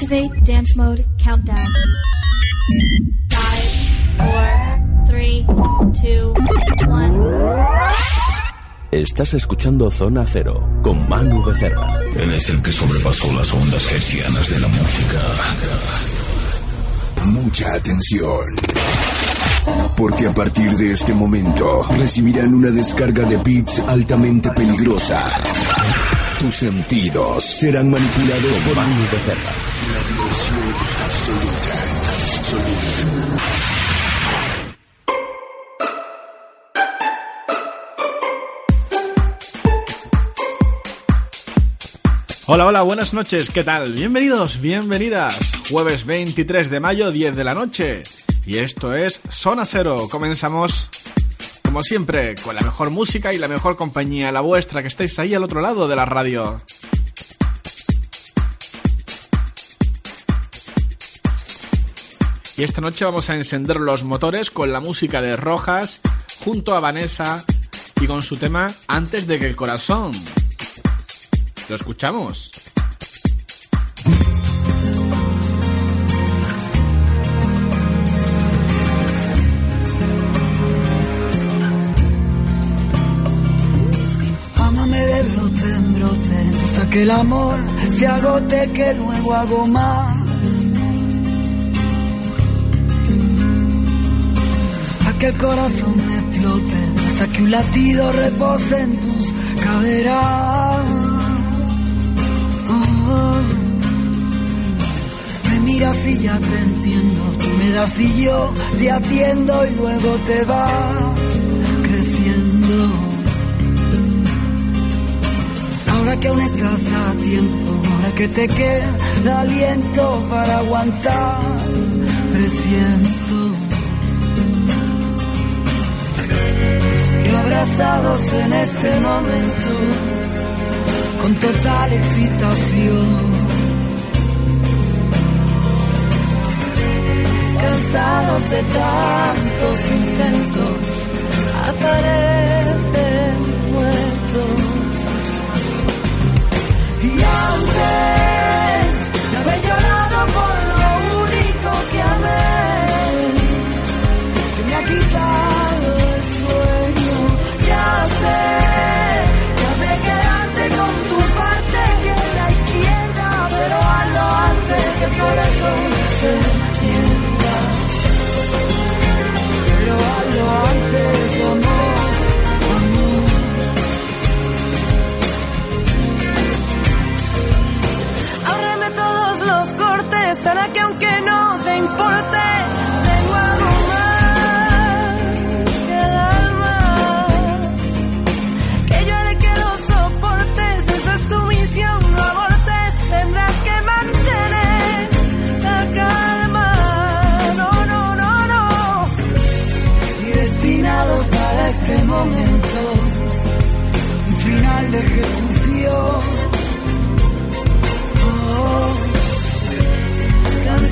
Activate dance mode countdown. Five, four, three, two, one. Estás escuchando Zona Cero con Manu Becerra. Él es el que sobrepasó las ondas gercianas de la música. Mucha atención. Porque a partir de este momento recibirán una descarga de beats altamente peligrosa. Tus sentidos serán manipulados por Manu Becerra. la diversión absoluta. absoluta. Hola, hola, buenas noches, ¿qué tal? Bienvenidos, bienvenidas. Jueves 23 de mayo, 10 de la noche. Y esto es Zona Cero. Comenzamos, como siempre, con la mejor música y la mejor compañía, la vuestra, que estáis ahí al otro lado de la radio. Y esta noche vamos a encender los motores con la música de Rojas, junto a Vanessa y con su tema Antes de que el corazón. ¿Lo escuchamos? Que el amor se agote que luego hago más. A que el corazón me explote hasta que un latido repose en tus caderas. Oh. Me miras y ya te entiendo, tú me das y yo te atiendo y luego te vas Ahora que aún estás a tiempo, ahora que te queda aliento para aguantar, presiento. Que abrazados en este momento, con total excitación. Cansados de tantos intentos, aparecen Y antes until I can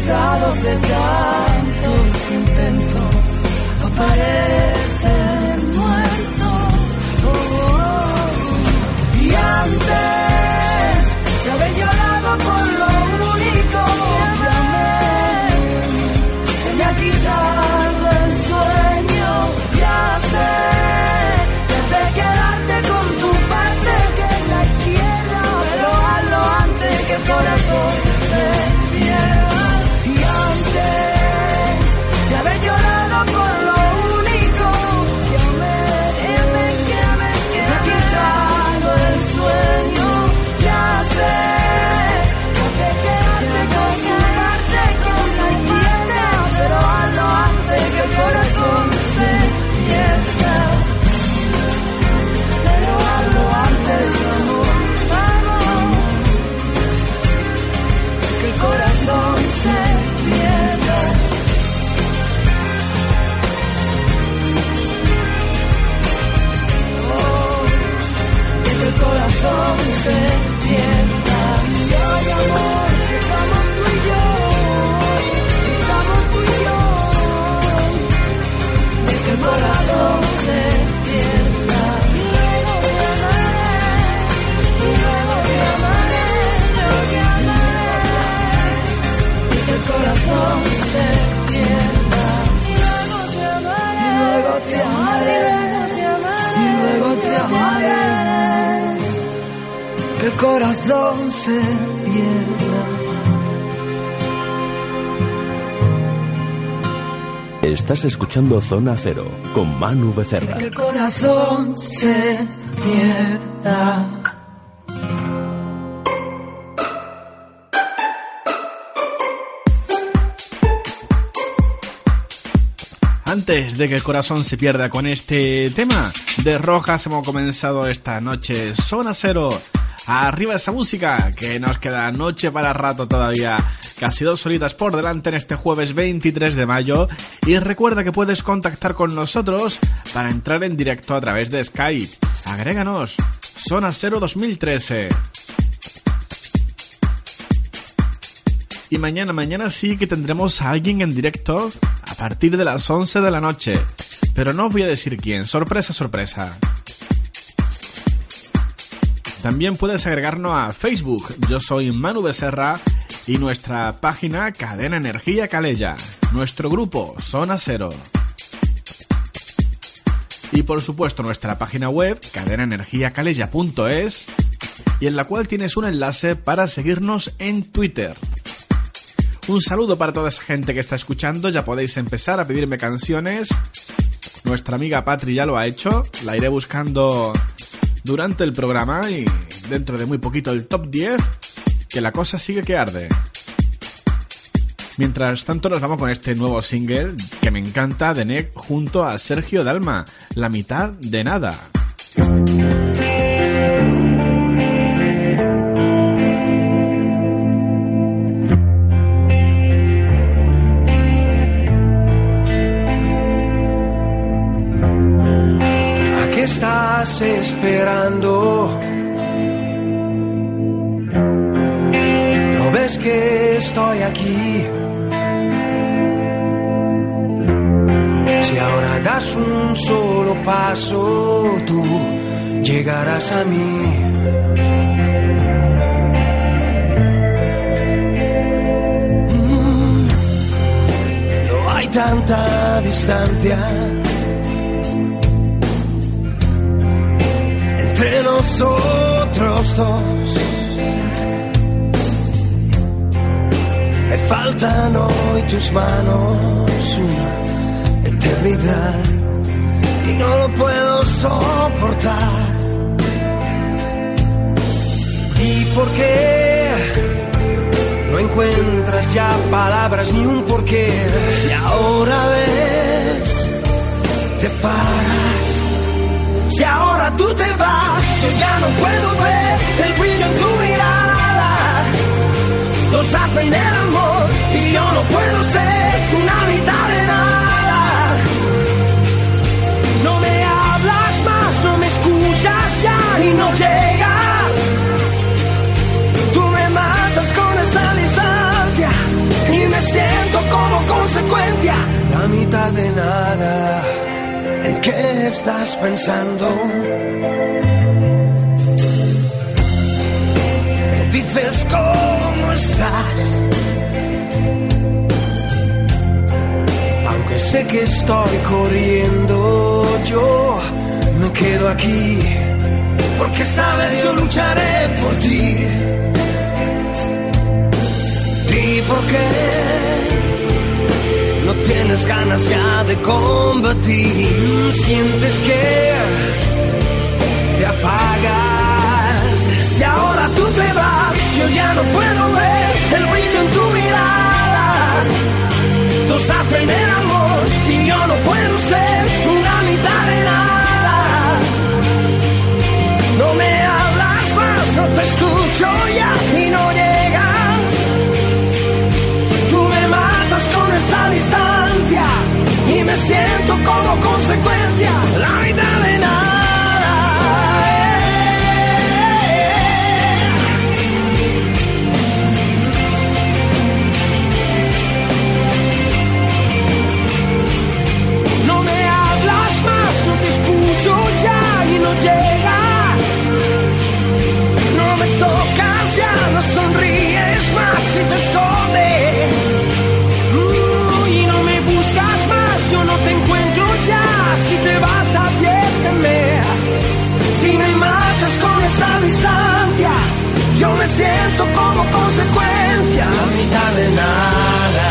cansados de tantos intentos, aparece. Corazón se pierda. Estás escuchando Zona Cero con Manu Becerra. Que el corazón se pierda. Antes de que el corazón se pierda con este tema, de Rojas hemos comenzado esta noche Zona Cero. Arriba esa música, que nos queda noche para rato todavía. Casi dos horitas por delante en este jueves 23 de mayo. Y recuerda que puedes contactar con nosotros para entrar en directo a través de Skype. Agréganos, Zona Cero 2013. Y mañana, mañana sí que tendremos a alguien en directo a partir de las 11 de la noche. Pero no os voy a decir quién, sorpresa, sorpresa. También puedes agregarnos a Facebook. Yo soy Manu Becerra y nuestra página Cadena Energía Calella. Nuestro grupo Zona Cero. Y por supuesto nuestra página web cadenaenergiacalella.es y en la cual tienes un enlace para seguirnos en Twitter. Un saludo para toda esa gente que está escuchando, ya podéis empezar a pedirme canciones. Nuestra amiga Patri ya lo ha hecho, la iré buscando durante el programa y dentro de muy poquito el top 10, que la cosa sigue que arde. Mientras tanto nos vamos con este nuevo single que me encanta de Nick junto a Sergio Dalma, La mitad de nada. Estás esperando? ¿No ves que estoy aquí? Si ahora das un solo paso, tú llegarás a mí. No hay tanta distancia entre nosotros dos. Me faltan hoy tus manos una eternidad y no lo puedo soportar. ¿Y por qué no encuentras ya palabras ni un porqué? Y ahora ves, te paras. Si ahora tú te vas, yo ya no puedo ver el brillo en tu mirada. Nos hacen el amor y yo no puedo ser una mitad de nada. No me hablas más, no me escuchas ya y no llegas. Tú me matas con esta distancia y me siento como consecuencia. La mitad de nada. ¿En qué estás pensando? Dices cómo estás. Aunque sé que estoy corriendo, yo me quedo aquí. Porque esta vez yo lucharé por ti. ¿Y por qué tienes ganas ya de combatir? Sientes que te apagas. Si ahora tú te vas, yo ya no puedo ver el brillo en tu mirada. Nos hacen el amor y yo no puedo ser una mitad de nada. No me hablas más, no te escucho ya y no siento como consecuencia la mitad de nada. de nada.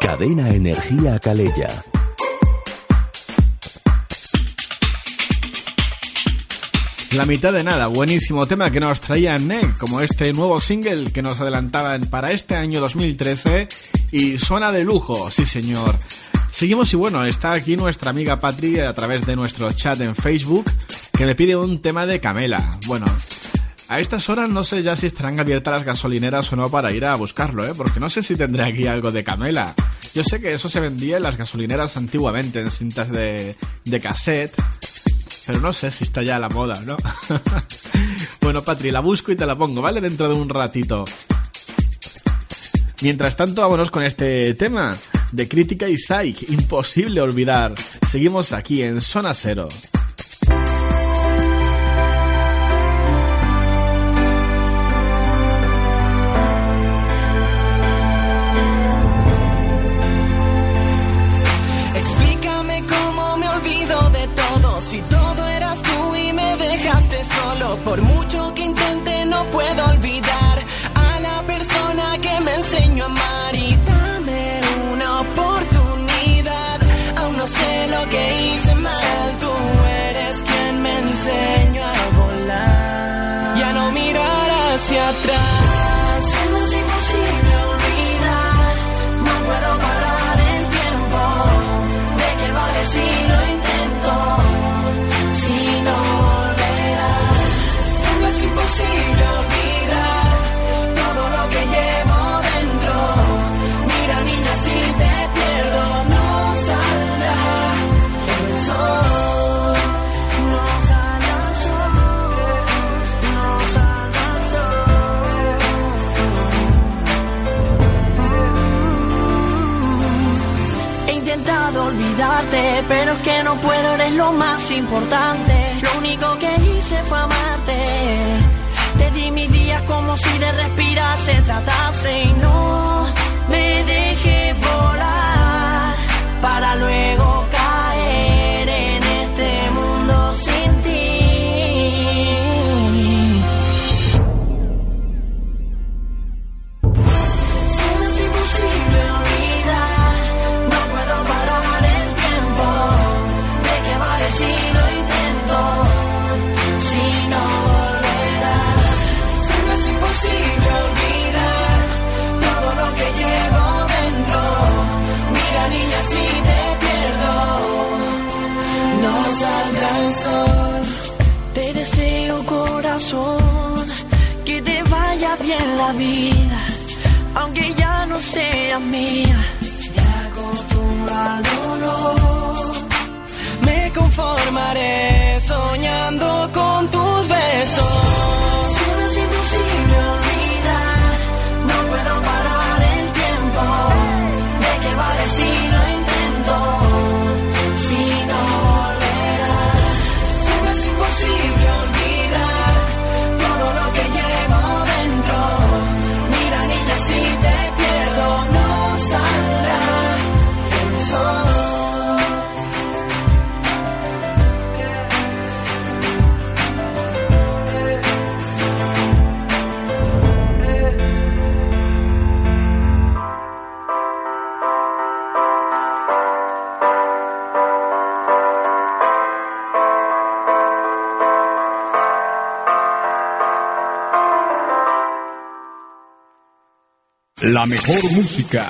Cadena Energía Calella. La mitad de nada, buenísimo tema que nos traía como este nuevo single que nos adelantaban para este año 2013 y suena de lujo, sí señor. Seguimos y bueno, está aquí nuestra amiga Patri a través de nuestro chat en Facebook que me pide un tema de Camela. Bueno, a estas horas no sé ya si estarán abiertas las gasolineras o no para ir a buscarlo, ¿eh? porque no sé si tendré aquí algo de Camela. Yo sé que eso se vendía en las gasolineras antiguamente, en cintas de, de cassette, pero no sé si está ya a la moda, ¿no? bueno, Patri, la busco y te la pongo, ¿vale? Dentro de un ratito. Mientras tanto, vámonos con este tema de crítica y psych. Imposible olvidar. Seguimos aquí en Zona Cero. Pero es que no puedo, eres lo más importante. Lo único que hice fue amarte. Días como si de respirar se tratase. Y no me dejé volar para luego la vida aunque ya no sea mía. Me acostumbro al dolor. Me conformaré soñando La mejor música.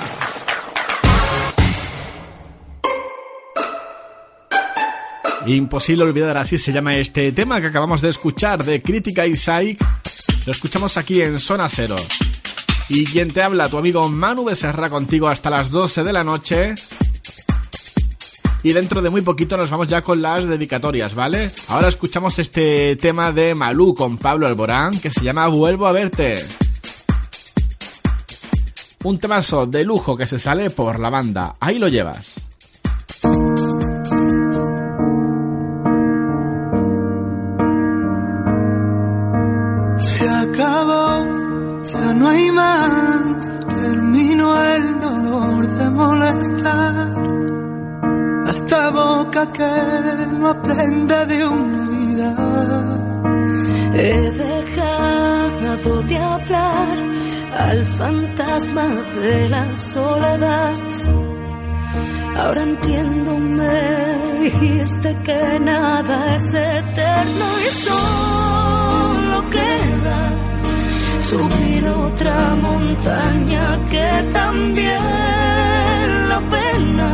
Imposible olvidar, así se llama este tema que acabamos de escuchar de Crítica y Psych. Lo escuchamos aquí en Zona Cero. Y quien te habla, tu amigo Manu Becerra contigo hasta las 12 de la noche. Y dentro de muy poquito nos vamos ya con las dedicatorias, ¿vale? Ahora escuchamos este tema de Malú con Pablo Alborán que se llama Vuelvo a verte. Un temazo de lujo que se sale por la banda. Ahí lo llevas. Se acabó, ya no hay más. Terminó el dolor de molestar. Esta boca que no aprende de una vida. He dejado de hablar al fantasma de la soledad. Ahora entiendo, me dijiste que nada es eterno y solo queda subir otra montaña que también la pena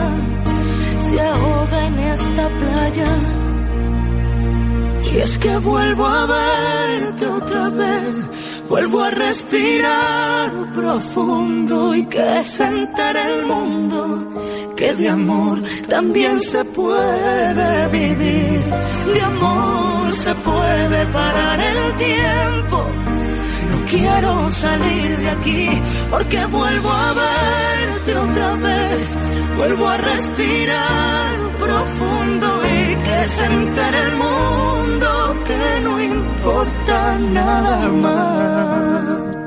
se ahoga en esta playa. Y es que vuelvo a verte otra vez, vuelvo a respirar profundo y que se entere el mundo que de amor también se puede vivir, de amor se puede parar el tiempo. No quiero salir de aquí porque vuelvo a verte otra vez, vuelvo a respirar profundo y que se el mundo que no importa nada más.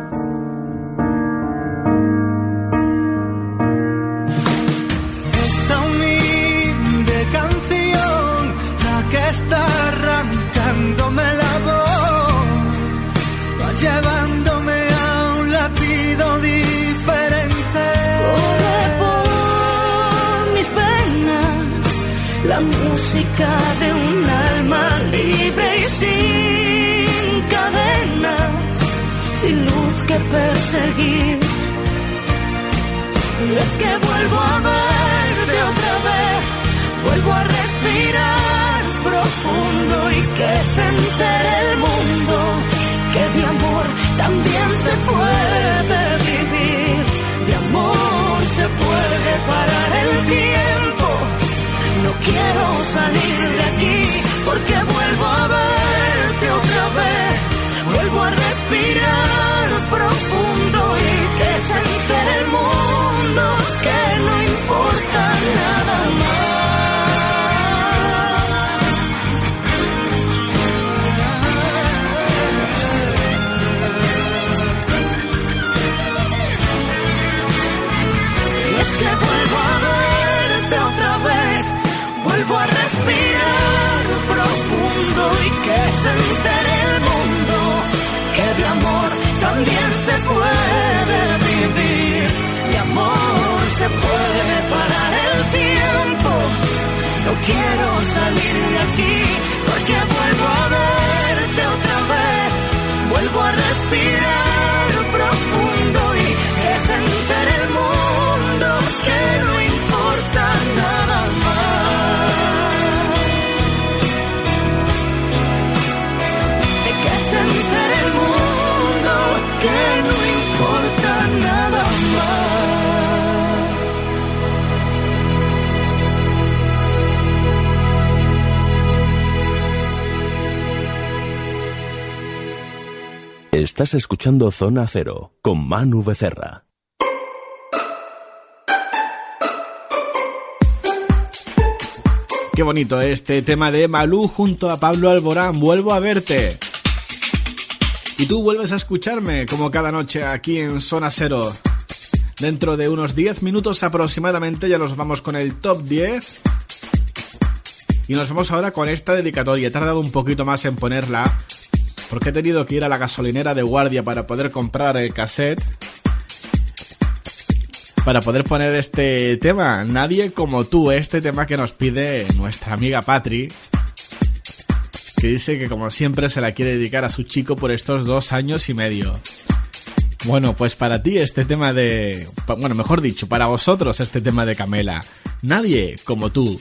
La música de un alma libre y sin cadenas, sin luz que perseguir. Y es que vuelvo a verte otra vez, vuelvo a respirar profundo y que se el mundo que de amor también se puede vivir, de amor se puede parar el tiempo. Quiero salir de aquí porque vuelvo a verte otra vez, vuelvo a respirar quiero salir de aquí Estás escuchando Zona Cero con Manu Becerra. Qué bonito este tema de Malú junto a Pablo Alborán. Vuelvo a verte. Y tú vuelves a escucharme como cada noche aquí en Zona Cero. Dentro de unos 10 minutos aproximadamente ya nos vamos con el top 10. Y nos vamos ahora con esta dedicatoria. He tardado un poquito más en ponerla. Porque he tenido que ir a la gasolinera de guardia para poder comprar el cassette. Para poder poner este tema. Nadie como tú. Este tema que nos pide nuestra amiga Patri. Que dice que como siempre se la quiere dedicar a su chico por estos dos años y medio. Bueno, pues para ti este tema de... Bueno, mejor dicho, para vosotros este tema de Camela. Nadie como tú.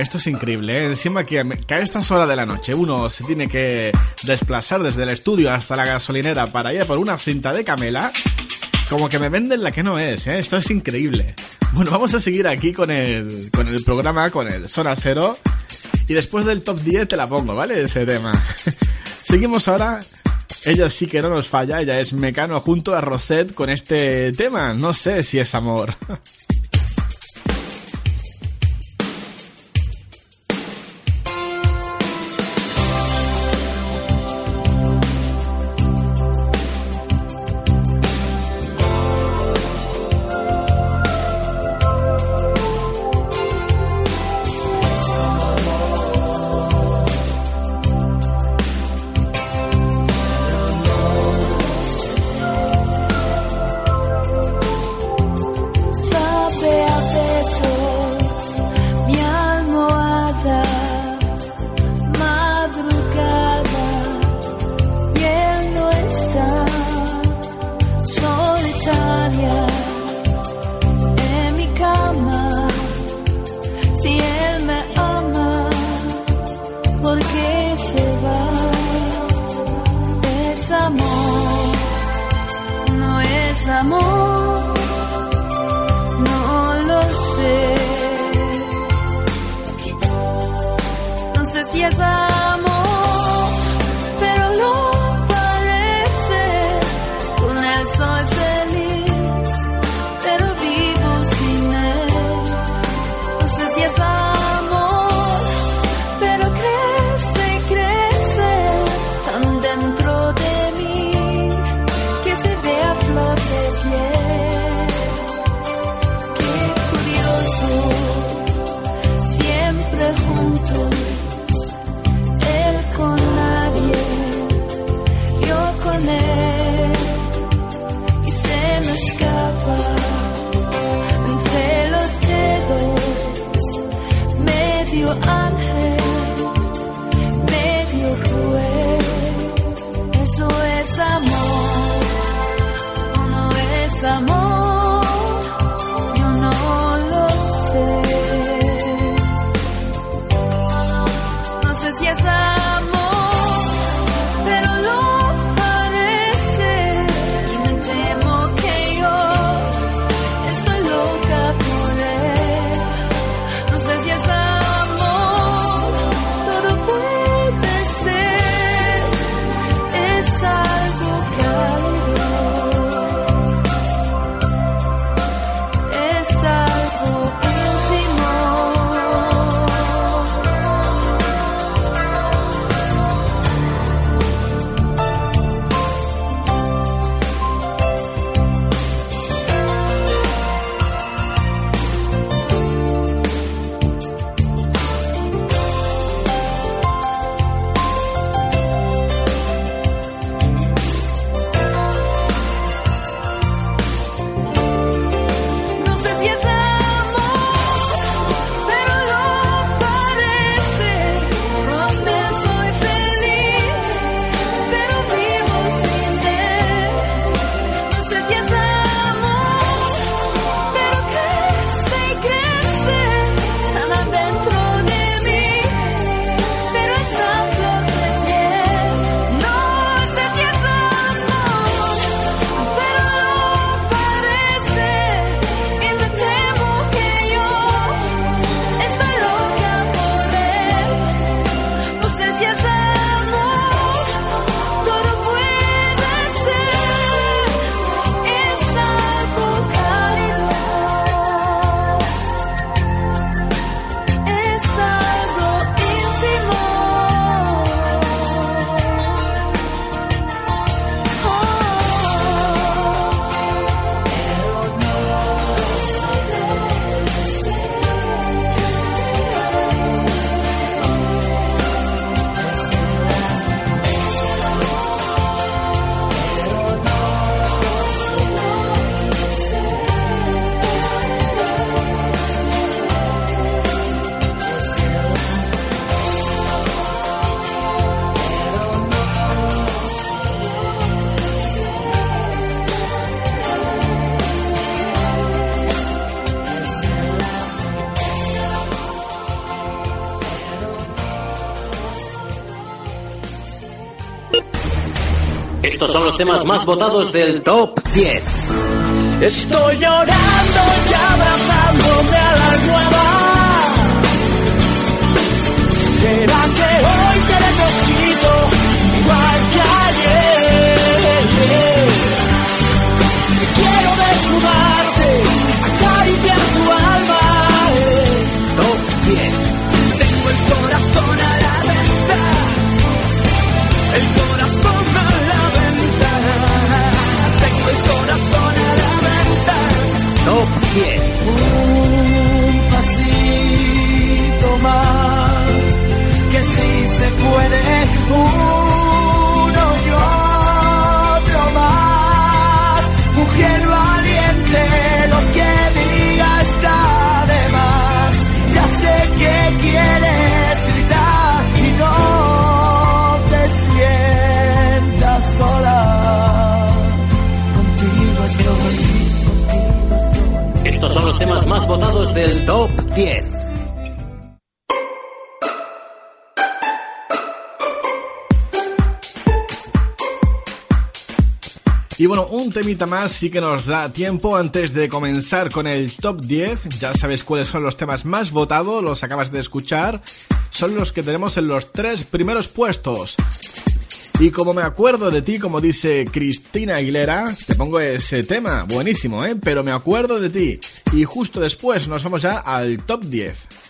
Esto es increíble, ¿eh? Encima que, a estas horas de la noche uno se tiene que desplazar desde el estudio hasta la gasolinera para ir por una cinta de camela, como que me venden la que no es, ¿eh? Esto es increíble. Bueno, vamos a seguir aquí con el, con el programa, con el Zona Cero. Y después del top 10 te la pongo, ¿vale? Ese tema. Seguimos ahora. Ella sí que no nos falla, ella es Mecano junto a Rosette con este tema. No sé si es amor. temas más votados del Top 10. Estoy llorando votados del Top 10. Y bueno, un temita más sí que nos da tiempo antes de comenzar con el top 10. Ya sabes cuáles son los temas más votados, los acabas de escuchar. Son los que tenemos en los tres primeros puestos. Y como me acuerdo de ti, como dice Cristina Aguilera, te pongo ese tema, buenísimo, ¿eh? Pero me acuerdo de ti. Y justo después nos vamos ya al top 10.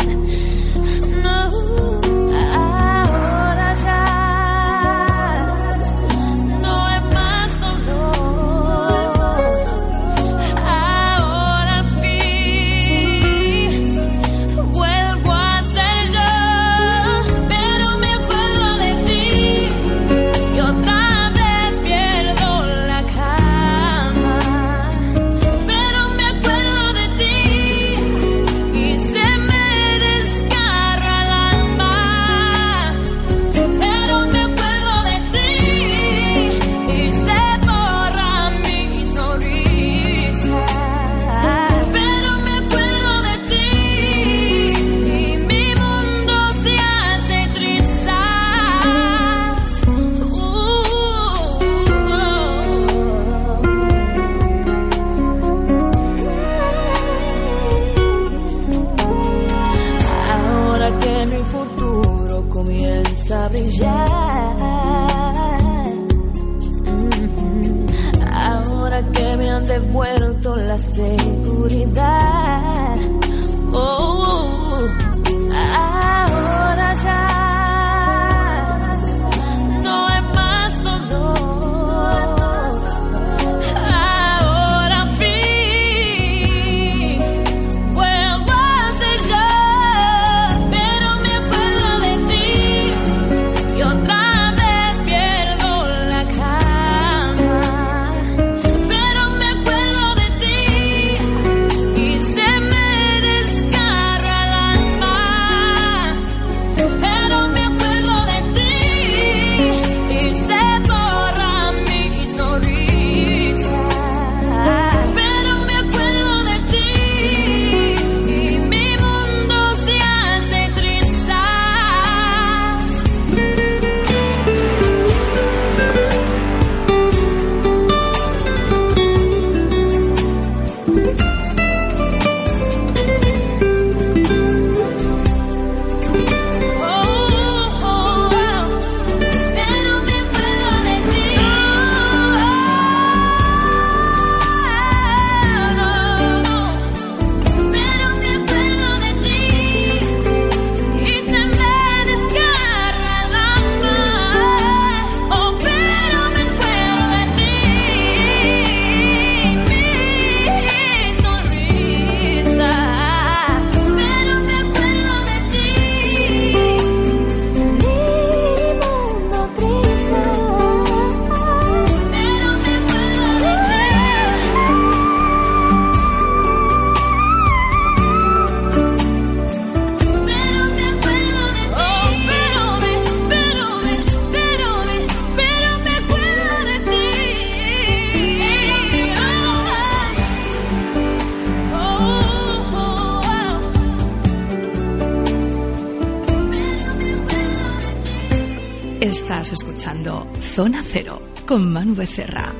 Becerra.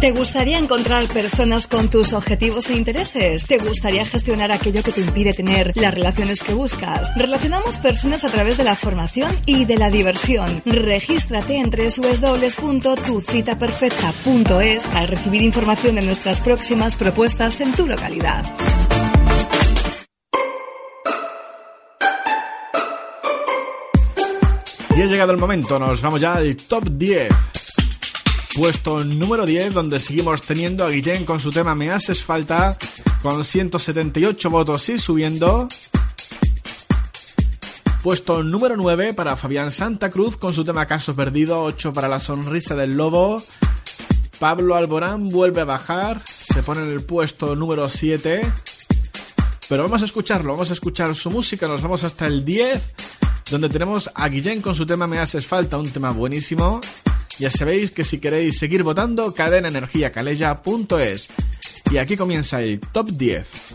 ¿Te gustaría encontrar personas con tus objetivos e intereses? ¿Te gustaría gestionar aquello que te impide tener las relaciones que buscas? Relacionamos personas a través de la formación y de la diversión. Regístrate en www.tucitaperfecta.es para recibir información de nuestras próximas propuestas en tu localidad. Llegado el momento, nos vamos ya al top 10. Puesto número 10, donde seguimos teniendo a Guillén con su tema Me haces falta, con 178 votos y subiendo. Puesto número 9 para Fabián Santa Cruz con su tema Caso Perdido, 8 para La Sonrisa del Lobo. Pablo Alborán vuelve a bajar, se pone en el puesto número 7. Pero vamos a escucharlo, vamos a escuchar su música, nos vamos hasta el 10, donde tenemos a Guillén con su tema Me haces falta, un tema buenísimo. Ya sabéis que si queréis seguir votando, cadenaenergiacaleya.es. Y aquí comienza el top 10.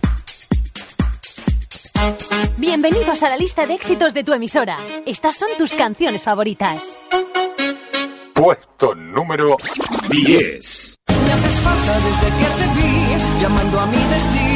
Bienvenidos a la lista de éxitos de tu emisora. Estas son tus canciones favoritas. Puesto número 10. Me haces falta desde que te vi llamando a mi destino.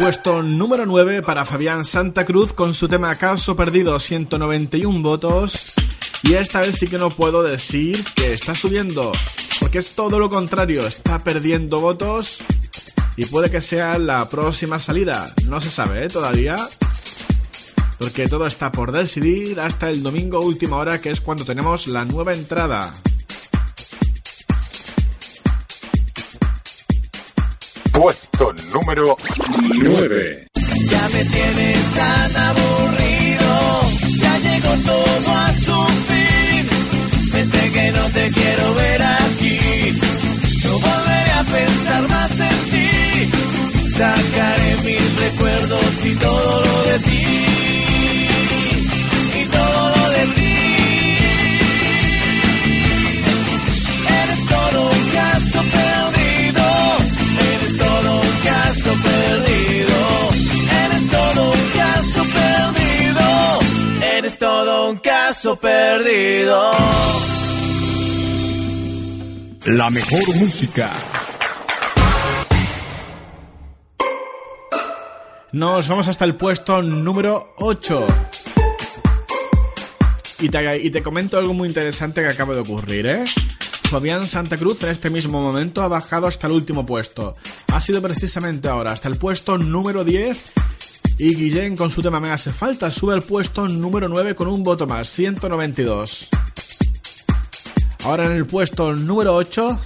Puesto número 9 para Fabián Santa Cruz con su tema Caso Perdido, 191 votos. Y esta vez sí que no puedo decir que está subiendo, porque es todo lo contrario, está perdiendo votos y puede que sea la próxima salida. No se sabe ¿eh? todavía, porque todo está por decidir hasta el domingo última hora, que es cuando tenemos la nueva entrada. Puesto número 9. Ya me tienes tan aburrido, ya llegó todo a su fin. Vete que no te quiero ver aquí, no volveré a pensar más en ti. Sacaré mis recuerdos y todo lo de ti. Caso perdido. La mejor música. Nos vamos hasta el puesto número 8. Y te, y te comento algo muy interesante que acaba de ocurrir, ¿eh? Fabián Santa Cruz en este mismo momento ha bajado hasta el último puesto. Ha sido precisamente ahora, hasta el puesto número 10. Y Guillén con su tema Me hace falta sube al puesto número 9 con un voto más, 192. Ahora en el puesto número 8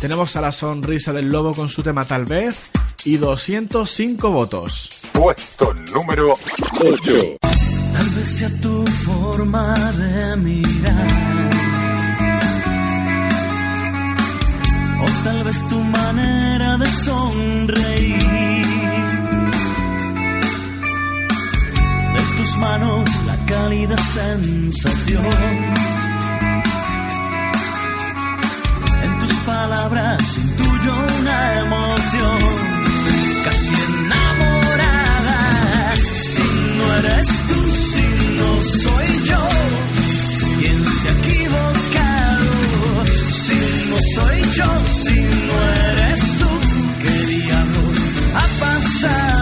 tenemos a la sonrisa del lobo con su tema Tal vez y 205 votos. Puesto número 8. Tal vez sea tu forma de mirar. O tal vez tu manera de sonreír. Manos la cálida sensación. En tus palabras intuyo una emoción. Casi enamorada. Si no eres tú, si no soy yo. ¿Quién se ha equivocado? Si no soy yo, si no eres tú, ¿qué diablos ha pasado?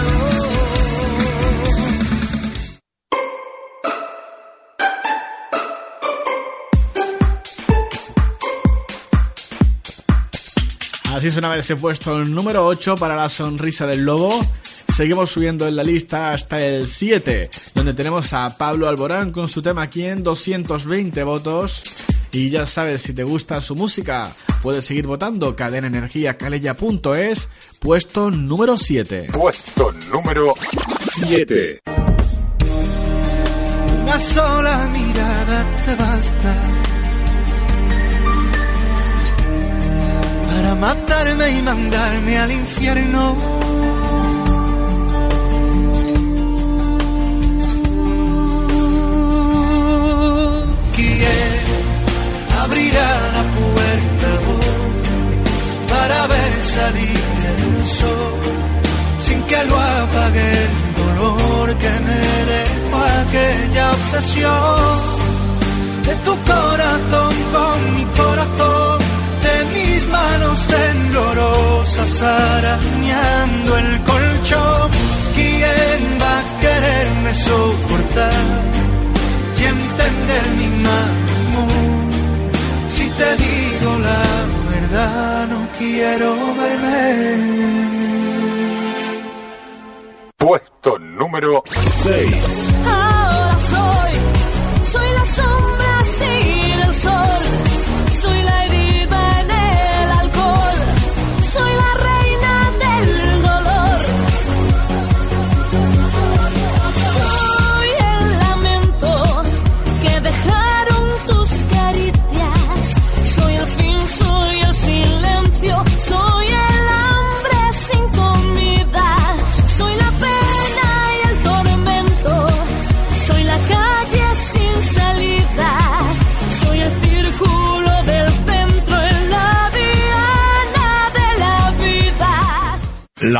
Así sonaba ese puesto número 8 para la sonrisa del lobo. Seguimos subiendo en la lista hasta el 7, donde tenemos a Pablo Alborán con su tema aquí en 220 votos. Y ya sabes, si te gusta su música, puedes seguir votando cadenaenergiacaleya.es, puesto número 7. Puesto número 7. una sola mirada te basta matarme y mandarme al infierno. ¿Quién abrirá la puerta para ver salir el sol sin que lo apague el dolor que me dejó aquella obsesión de tu corazón con mi corazón, manos temblorosas arañando el colchón. ¿Quién va a quererme soportar y entender mi mal Si te digo la verdad, no quiero verme. Puesto número 6.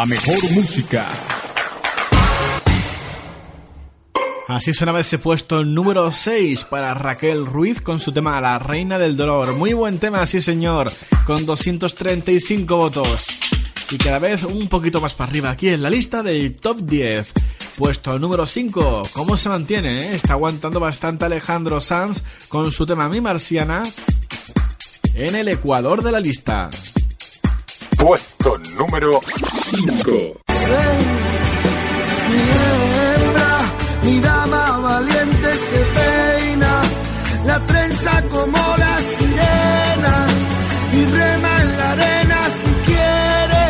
Mejor música. Así sonaba ese puesto número 6 para Raquel Ruiz con su tema La Reina del Dolor. Muy buen tema, sí señor, con 235 votos. Y cada vez un poquito más para arriba aquí en la lista del top 10. Puesto número 5, ¿cómo se mantiene? eh? Está aguantando bastante Alejandro Sanz con su tema Mi Marciana en el ecuador de la lista. Puesto número 5. Mi mi dama valiente se peina, la trenza como la sirena, y rema en la arena si quiere.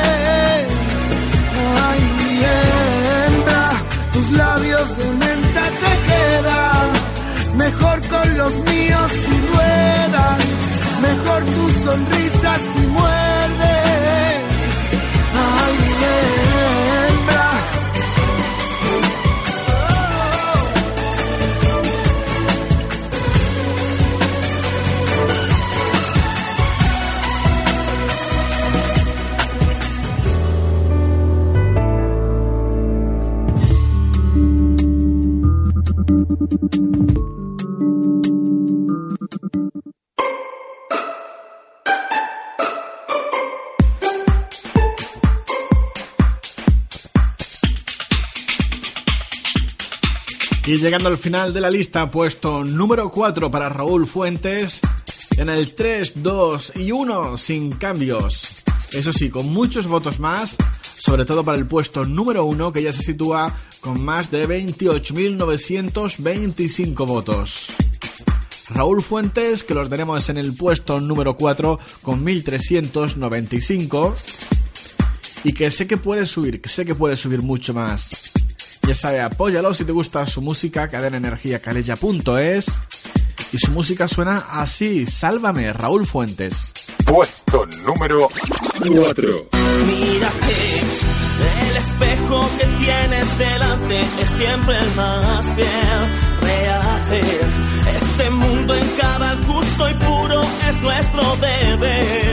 Ay, mi hembra, tus labios de menta te quedan, mejor con los míos si ruedan, mejor tu sonrisa Y llegando al final de la lista, puesto número 4 para Raúl Fuentes, en el 3, 2 y 1 sin cambios. Eso sí, con muchos votos más, sobre todo para el puesto número 1 que ya se sitúa con más de 28.925 votos. Raúl Fuentes, que los tenemos en el puesto número 4 con 1.395 y que sé que puede subir, que sé que puede subir mucho más. Ya sabe, apóyalo si te gusta su música, cadenaenergiacalella.es. Y su música suena así, Sálvame, Raúl Fuentes. Puesto número 4. Mírate, el espejo que tienes delante es siempre el más fiel. Rehacer este mundo en cada justo y puro es nuestro deber.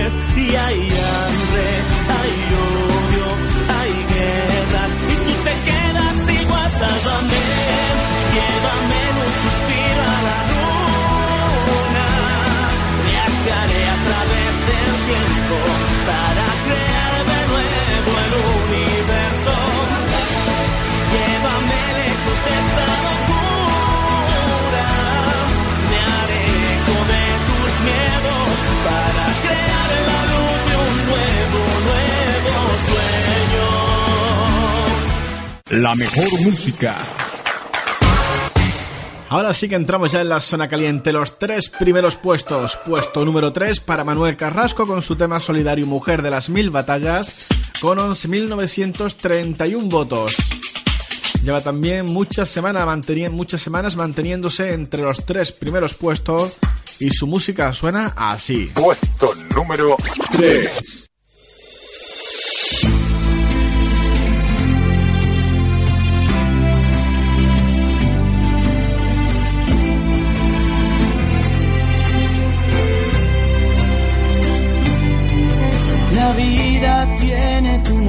La mejor música. Ahora sí que entramos ya en la zona caliente, los tres primeros puestos. Puesto número 3 para Manuel Carrasco con su tema Solidario Mujer de las Mil Batallas, con 11.931 votos. Lleva también muchas semanas, muchas semanas manteniéndose entre los tres primeros puestos y su música suena así. Puesto número 3.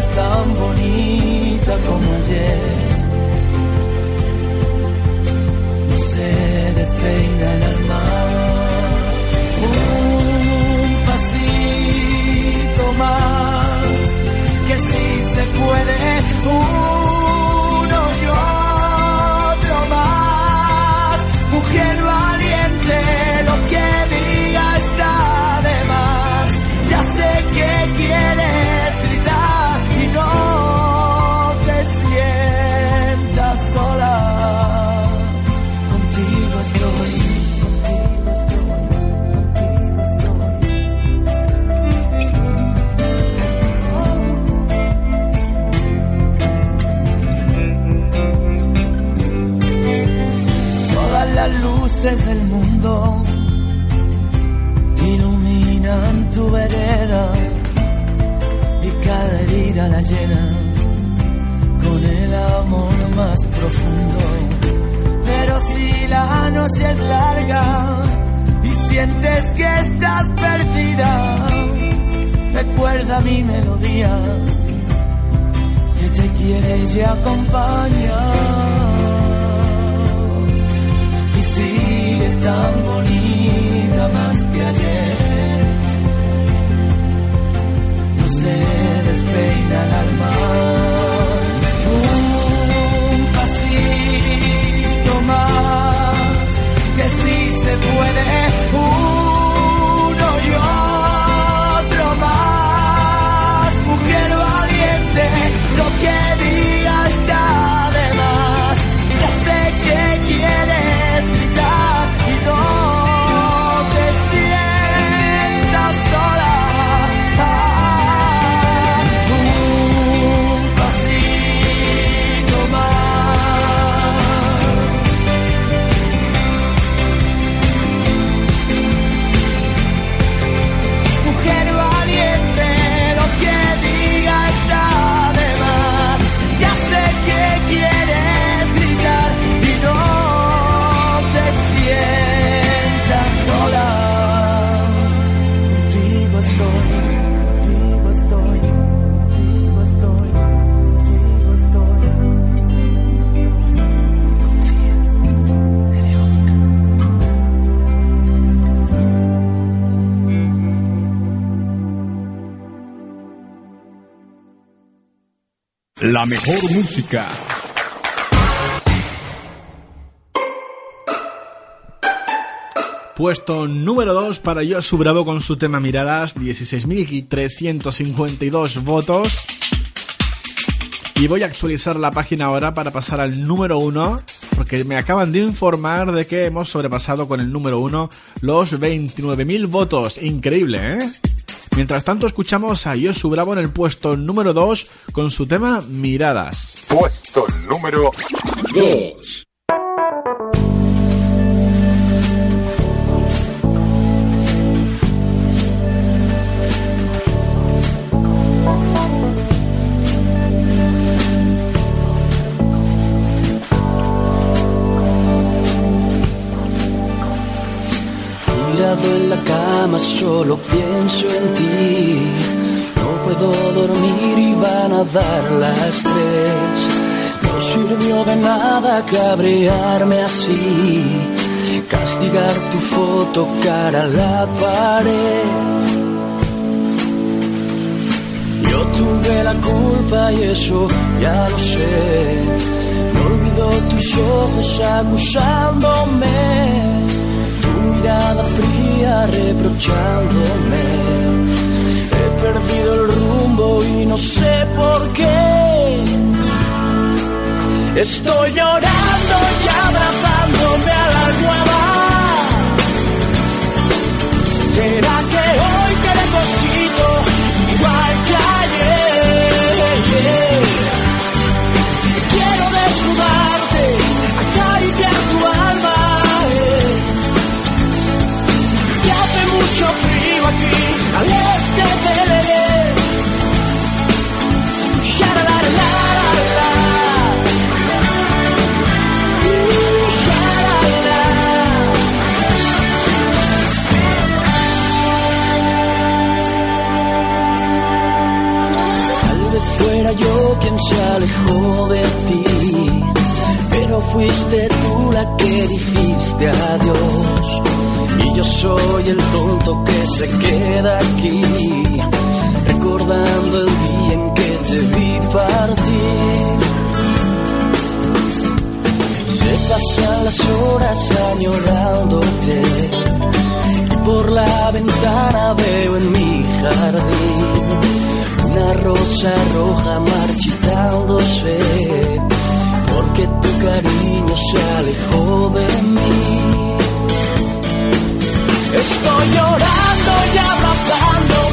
Sigues tan bonita como ayer. No se despeina el alma un pasito más, que si se puede, uno tu vereda y cada herida la llena con el amor más profundo. Pero si la noche es larga y sientes que estás perdida, recuerda mi melodía que te quiere y acompaña. sigues tan bonita más que ayer. Se despeina el alma. Un pasito más, que si se puede, La mejor música. Puesto número 2 para Josu Bravo con su tema Miradas, 16.352 votos. Y voy a actualizar la página ahora para pasar al número 1, porque me acaban de informar de que hemos sobrepasado con el número 1 los 29.000 votos. Increíble, ¿eh? Mientras tanto escuchamos a Josu Bravo en el puesto número 2 con su tema Miradas. Puesto número 2. Cama solo pienso en ti. No puedo dormir y van a dar las tres. No sirvió de nada cabrearme así. Castigar tu foto cara a la pared. Yo tuve la culpa y eso ya lo sé. Me olvido tus ojos acusándome, mirada fría reprochándome. He perdido el rumbo y no sé por qué. Estoy llorando y abrazándome a la almohada. ¿Será que hoy te se alejó de ti, pero fuiste tú la que dijiste adiós. Y yo soy el tonto que se queda aquí, recordando el día en que te vi partir. Se pasan las horas añorándote, y por la ventana veo en mi jardín una rosa roja marchitándose, porque tu cariño se alejó de mí. Estoy llorando y abrazándome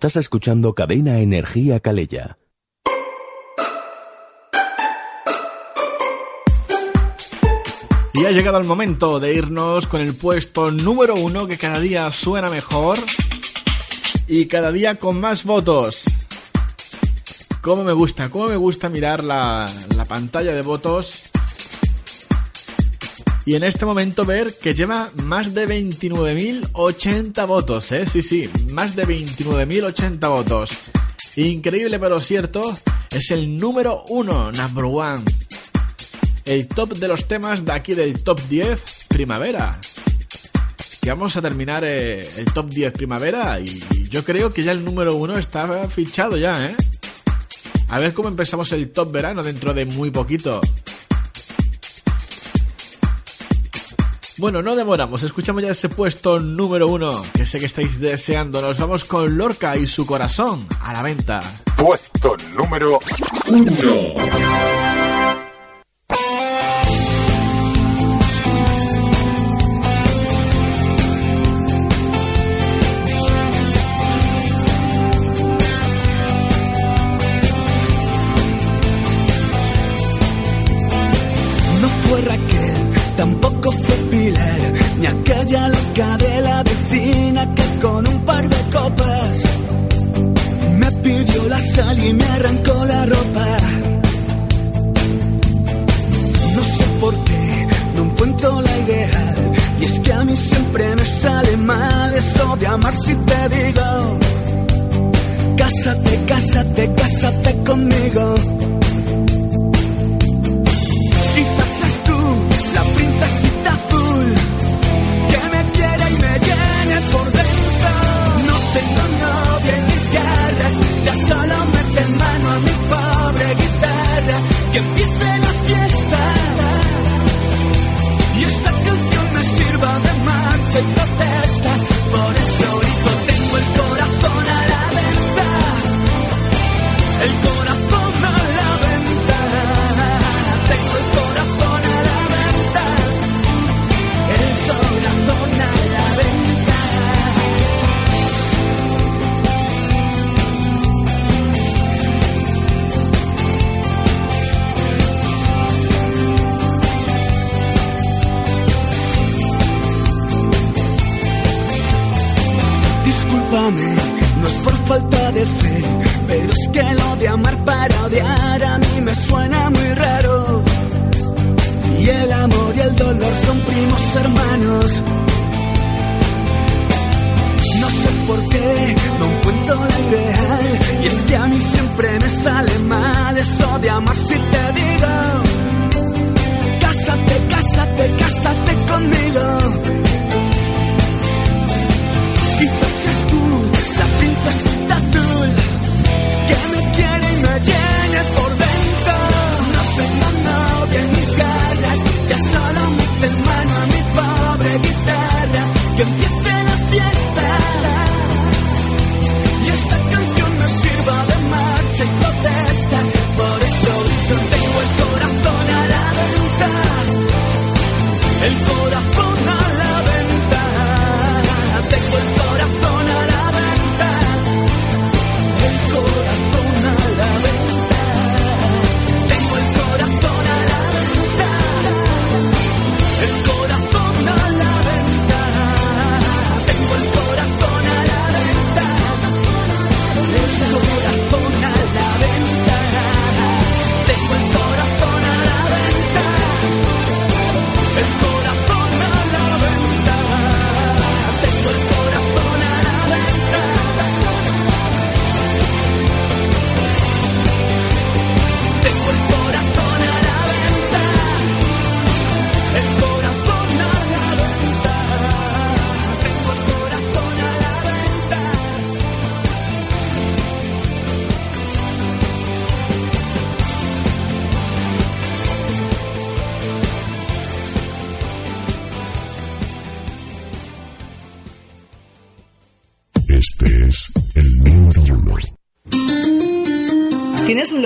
Estás escuchando Cadena Energía Calella. Y ha llegado el momento de irnos con el puesto número uno que cada día suena mejor y cada día con más votos. Cómo me gusta, cómo me gusta mirar la, la pantalla de votos y en este momento ver que lleva más de 29.080 votos, ¿eh? Sí, sí, más de 29.080 votos. Increíble pero cierto, es el número uno, number one. El top de los temas de aquí del top 10, primavera. Que vamos a terminar eh, el top 10 primavera y yo creo que ya el número uno está fichado ya, ¿eh? A ver cómo empezamos el top verano dentro de muy poquito. Bueno, no demoramos, escuchamos ya ese puesto número uno que sé que estáis deseando. Nos vamos con Lorca y su corazón a la venta. Puesto número uno. Y me arrancó la ropa. No sé por qué, no encuentro la idea. Y es que a mí siempre me sale mal eso de amar si te digo. Cásate, cásate, cásate conmigo. Agradece, pero es que lo de amar para odiar a mí me suena muy raro. Y el amor y el dolor son primos hermanos. No sé por qué no encuentro la ideal. Y es que a mí siempre me sale mal eso de amar si te digo. Cásate, cásate, cásate conmigo. Quizás seas tú la princesita azul que me quiere y me llene por dentro. No tengo novia en mis garras, ya solo mete mano a mi pobre guitarra. Que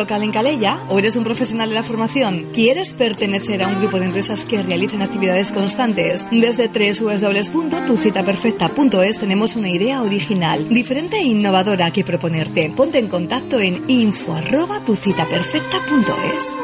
local en Calella o eres un profesional de la formación? ¿Quieres pertenecer a un grupo de empresas que realicen actividades constantes? Desde www.tucitaperfecta.es tenemos una idea original, diferente e innovadora que proponerte. Ponte en contacto en info@tucitaperfecta.es.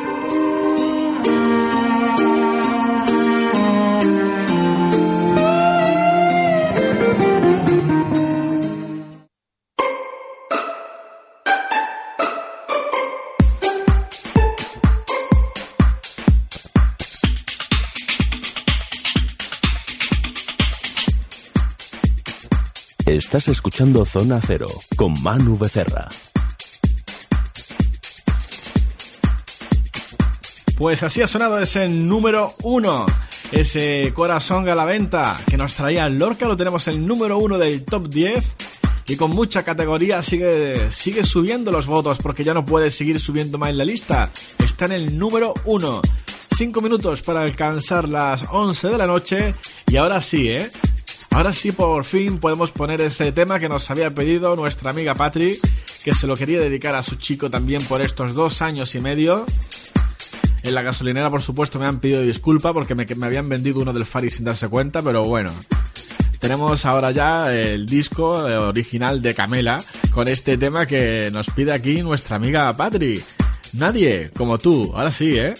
Estás escuchando Zona Cero con Manu Becerra. Pues así ha sonado ese número uno. Ese corazón galaventa que nos traía Lorca, lo tenemos el número uno del top 10 y con mucha categoría sigue, sigue subiendo los votos porque ya no puede seguir subiendo más en la lista. Está en el número uno. Cinco minutos para alcanzar las 11 de la noche y ahora sí, ¿eh? Ahora sí, por fin podemos poner ese tema que nos había pedido nuestra amiga Patri, que se lo quería dedicar a su chico también por estos dos años y medio. En la gasolinera, por supuesto, me han pedido disculpa porque me, habían vendido uno del Fari sin darse cuenta, pero bueno. Tenemos ahora ya el disco eh, original de Camela con este tema que nos pide aquí nuestra amiga Patri. Nadie como tú, ahora sí, ¿eh?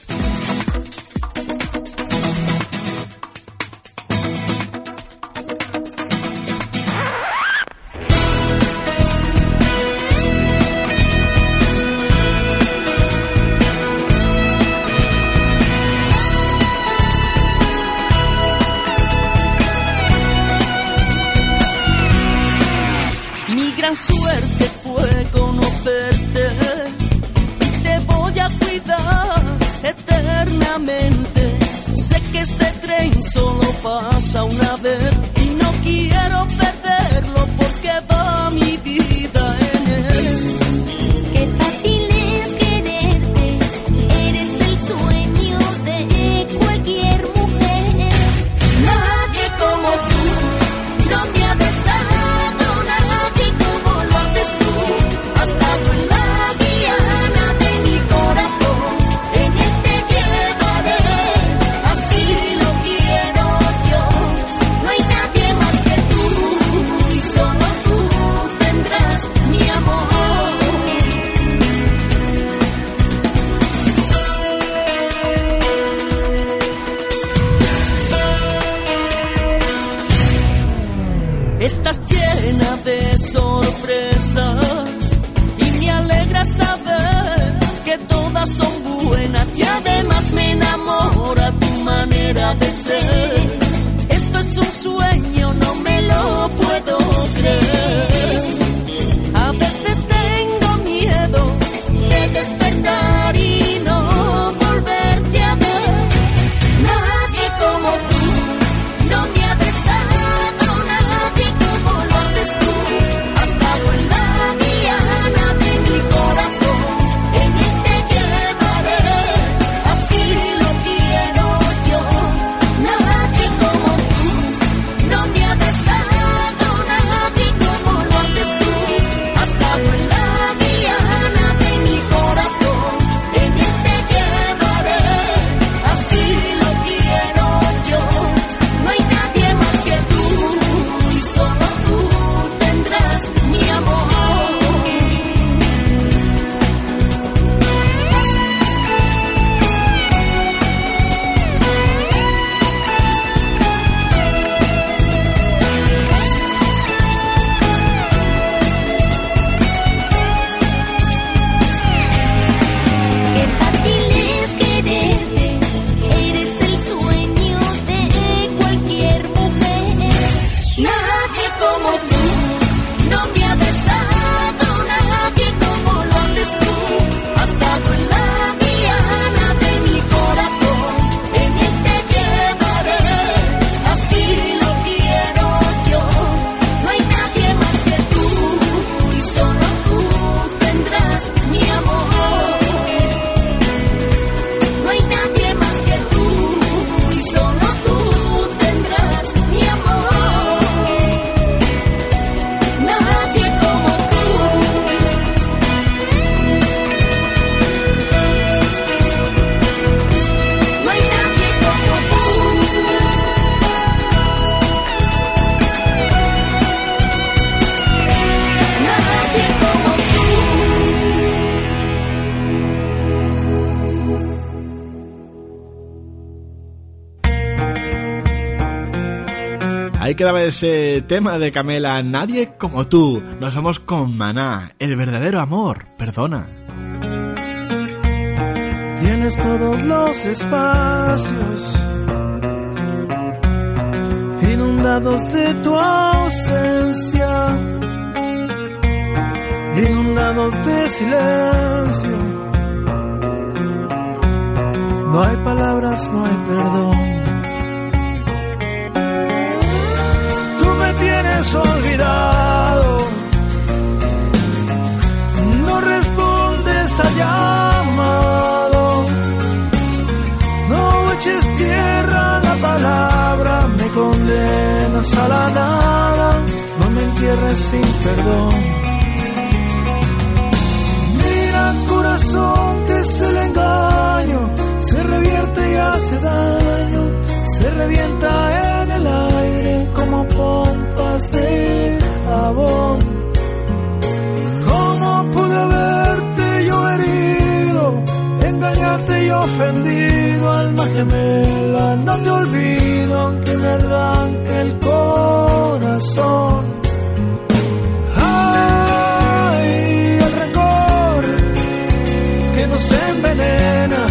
quedaba ese tema de Camela, Nadie como tú. Nos vamos con Maná, el verdadero amor, perdona. Tienes todos los espacios inundados de tu ausencia, inundados de silencio. No hay palabras, no hay perdón. tienes olvidado. No respondes al llamado. No eches tierra a la palabra, me condenas a la nada. No me entierres sin perdón. Mira corazón que es el engaño, se revierte y hace daño, se revienta pompas de jabón. ¿Cómo pude haberte yo herido, engañarte y ofendido, alma gemela? No te olvido aunque me arranque el corazón. Ay, el rencor que nos envenena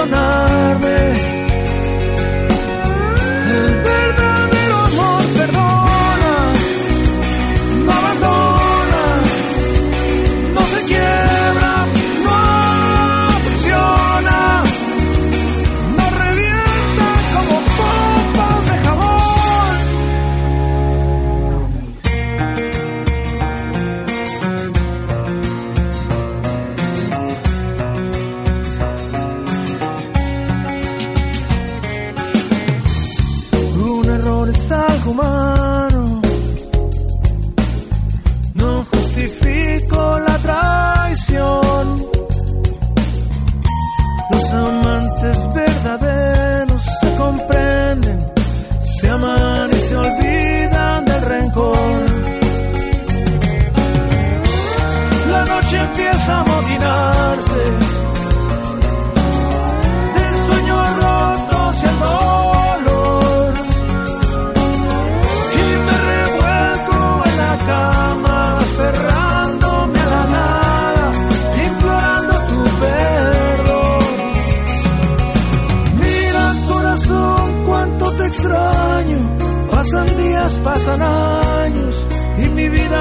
perdonarme.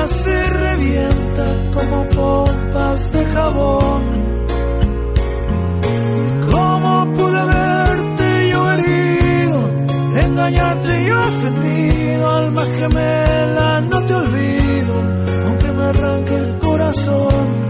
Se revienta como pompas de jabón. ¿Cómo pude verte yo herido, engañarte y ofendido, alma gemela, no te olvido, aunque me arranque el corazón.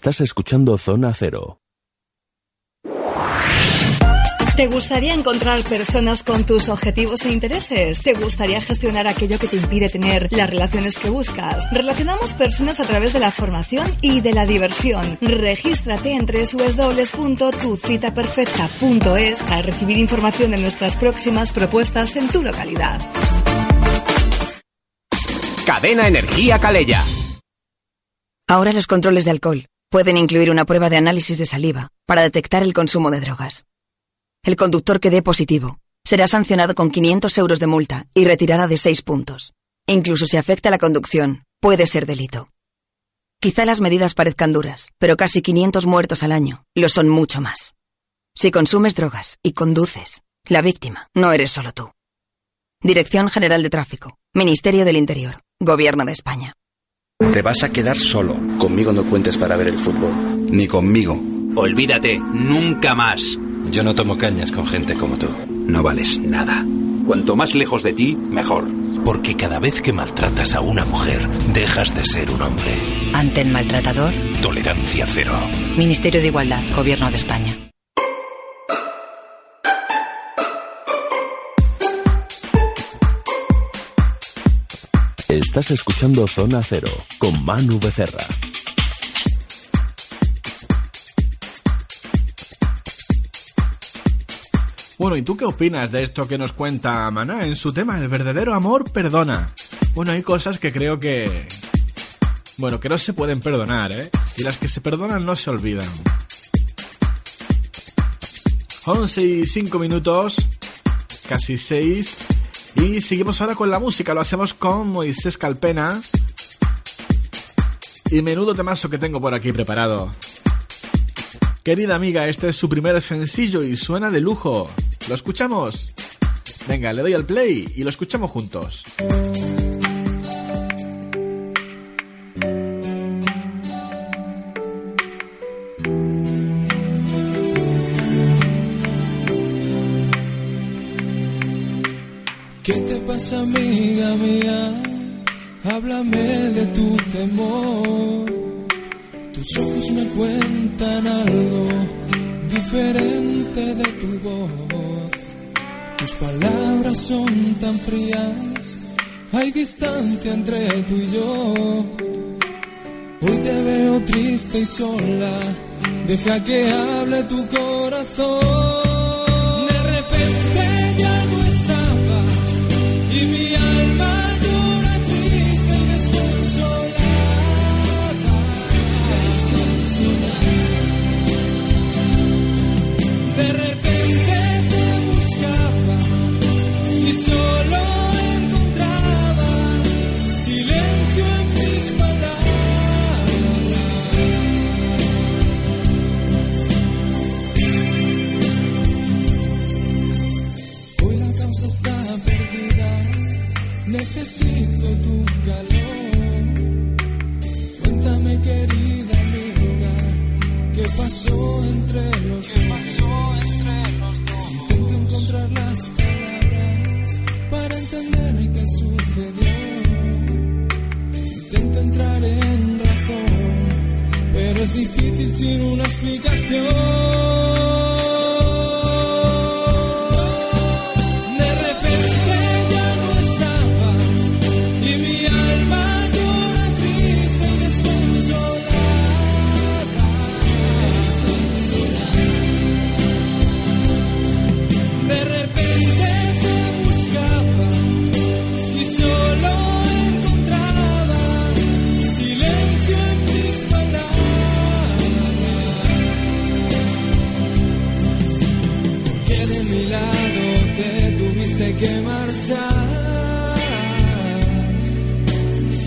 Estás escuchando Zona Cero. ¿Te gustaría encontrar personas con tus objetivos e intereses? ¿Te gustaría gestionar aquello que te impide tener las relaciones que buscas? Relacionamos personas a través de la formación y de la diversión. Regístrate en www.tucitaperfecta.es para recibir información de nuestras próximas propuestas en tu localidad. Cadena Energía Calella. Ahora los controles de alcohol pueden incluir una prueba de análisis de saliva para detectar el consumo de drogas. El conductor que dé positivo será sancionado con 500 euros de multa y retirada de 6 puntos. E incluso si afecta la conducción, puede ser delito. Quizá las medidas parezcan duras, pero casi 500 muertos al año lo son mucho más. Si consumes drogas y conduces, la víctima no eres solo tú. Dirección General de Tráfico, Ministerio del Interior, Gobierno de España. Te vas a quedar solo. Conmigo no cuentes para ver el fútbol. Ni conmigo. Olvídate, nunca más. Yo no tomo cañas con gente como tú. No vales nada. Cuanto más lejos de ti, mejor. Porque cada vez que maltratas a una mujer, dejas de ser un hombre. Ante el maltratador, Tolerancia cero. Ministerio de Igualdad, Gobierno de España. Estás escuchando Zona Cero con Manu Becerra. Bueno, ¿y tú qué opinas de esto que nos cuenta Maná en su tema El verdadero amor perdona? Bueno, hay cosas que creo que... Bueno, que no se pueden perdonar, ¿eh? Y las que se perdonan no se olvidan. 11 y 5 minutos, casi 6. Y seguimos ahora con la música, lo hacemos con Moisés Calpena. Y menudo temazo que tengo por aquí preparado. Querida amiga, este es su primer sencillo y suena de lujo. ¿Lo escuchamos? Venga, le doy al play y lo escuchamos juntos. ¿Qué te pasa, amiga mía? Háblame de tu temor. Tus ojos me cuentan algo diferente de tu voz. Tus palabras son tan frías, hay distancia entre tú y yo. Hoy te veo triste y sola, deja que hable tu corazón. Necesito tu calor. Cuéntame, querida amiga, qué pasó entre los ¿Qué pasó entre los dos? Intento encontrar las palabras para entender qué sucedió. Intento entrar en razón, pero es difícil sin una explicación.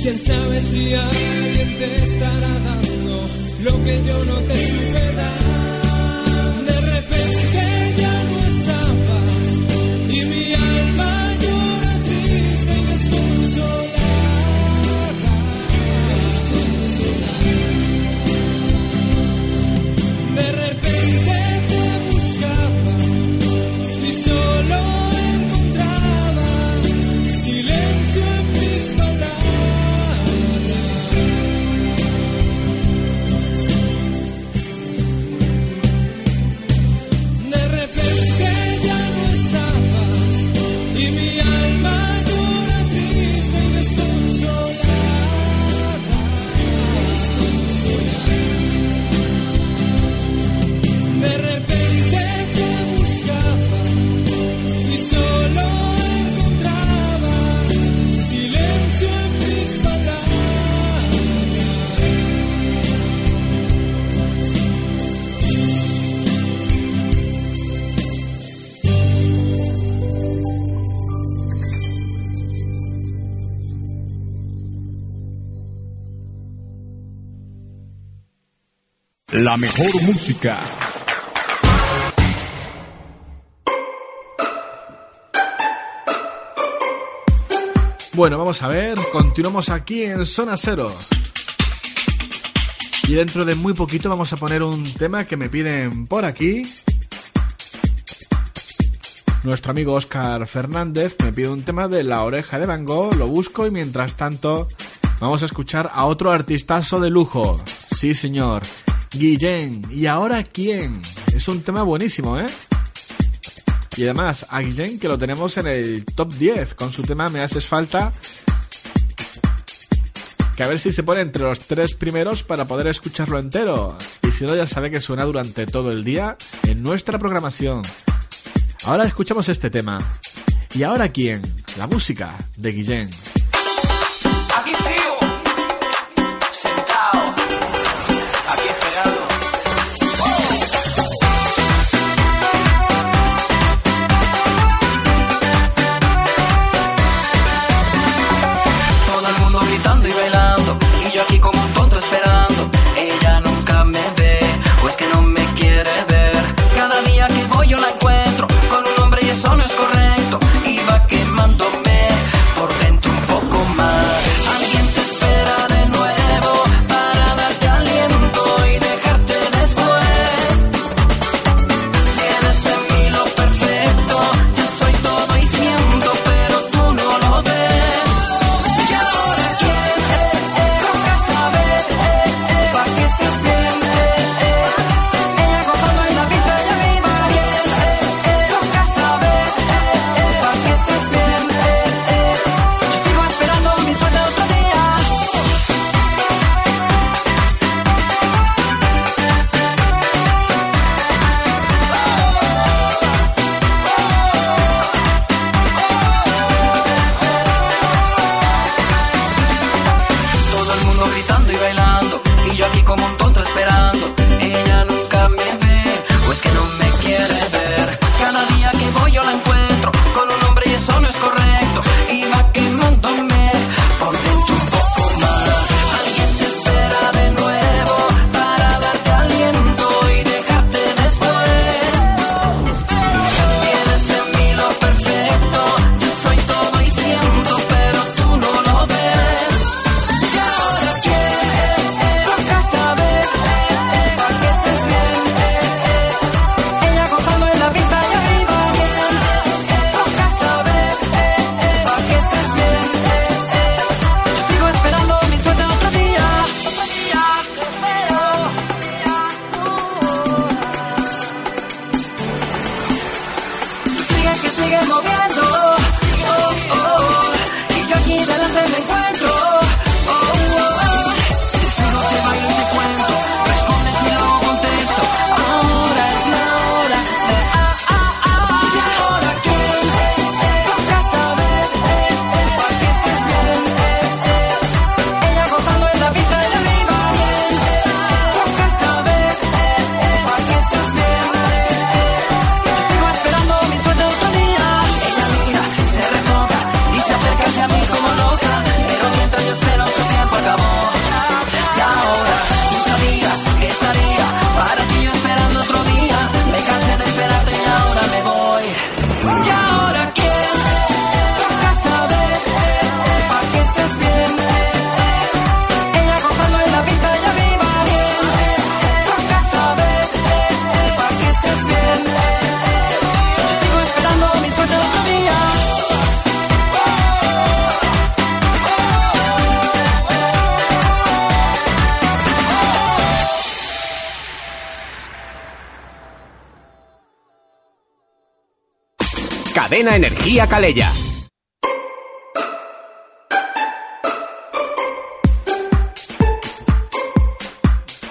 Quién sabe si alguien te estará dando lo que yo no te supe dar. La mejor música. Bueno, vamos a ver, continuamos aquí en Zona Cero. Y dentro de muy poquito vamos a poner un tema que me piden por aquí. Nuestro amigo Oscar Fernández me pide un tema de La Oreja de Van lo busco y mientras tanto vamos a escuchar a otro artistazo de lujo. Sí, señor, Guillén. ¿Y ahora quién? Es un tema buenísimo, ¿eh? Y además, a Guillén que lo tenemos en el top 10 con su tema Me haces falta. Que a ver si se pone entre los tres primeros para poder escucharlo entero. Y si no, ya sabe que suena durante todo el día en nuestra programación. Ahora escuchamos este tema. ¿Y ahora quién? La música de Guillén.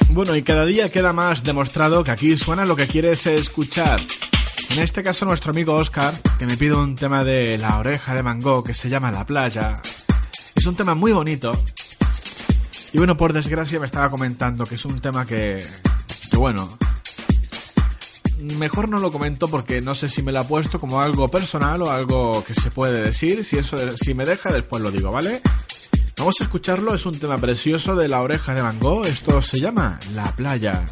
Bueno, y cada día queda más demostrado que aquí suena lo que quieres escuchar. En este caso nuestro amigo Oscar, que me pide un tema de La oreja de Mango que se llama La playa. Es un tema muy bonito. Y bueno, por desgracia me estaba comentando que es un tema que... que bueno... Mejor no lo comento porque no sé si me lo ha puesto como algo personal o algo que se puede decir. Si eso si me deja, después lo digo, ¿vale? Vamos a escucharlo, es un tema precioso de la oreja de Van Gogh. Esto se llama La playa.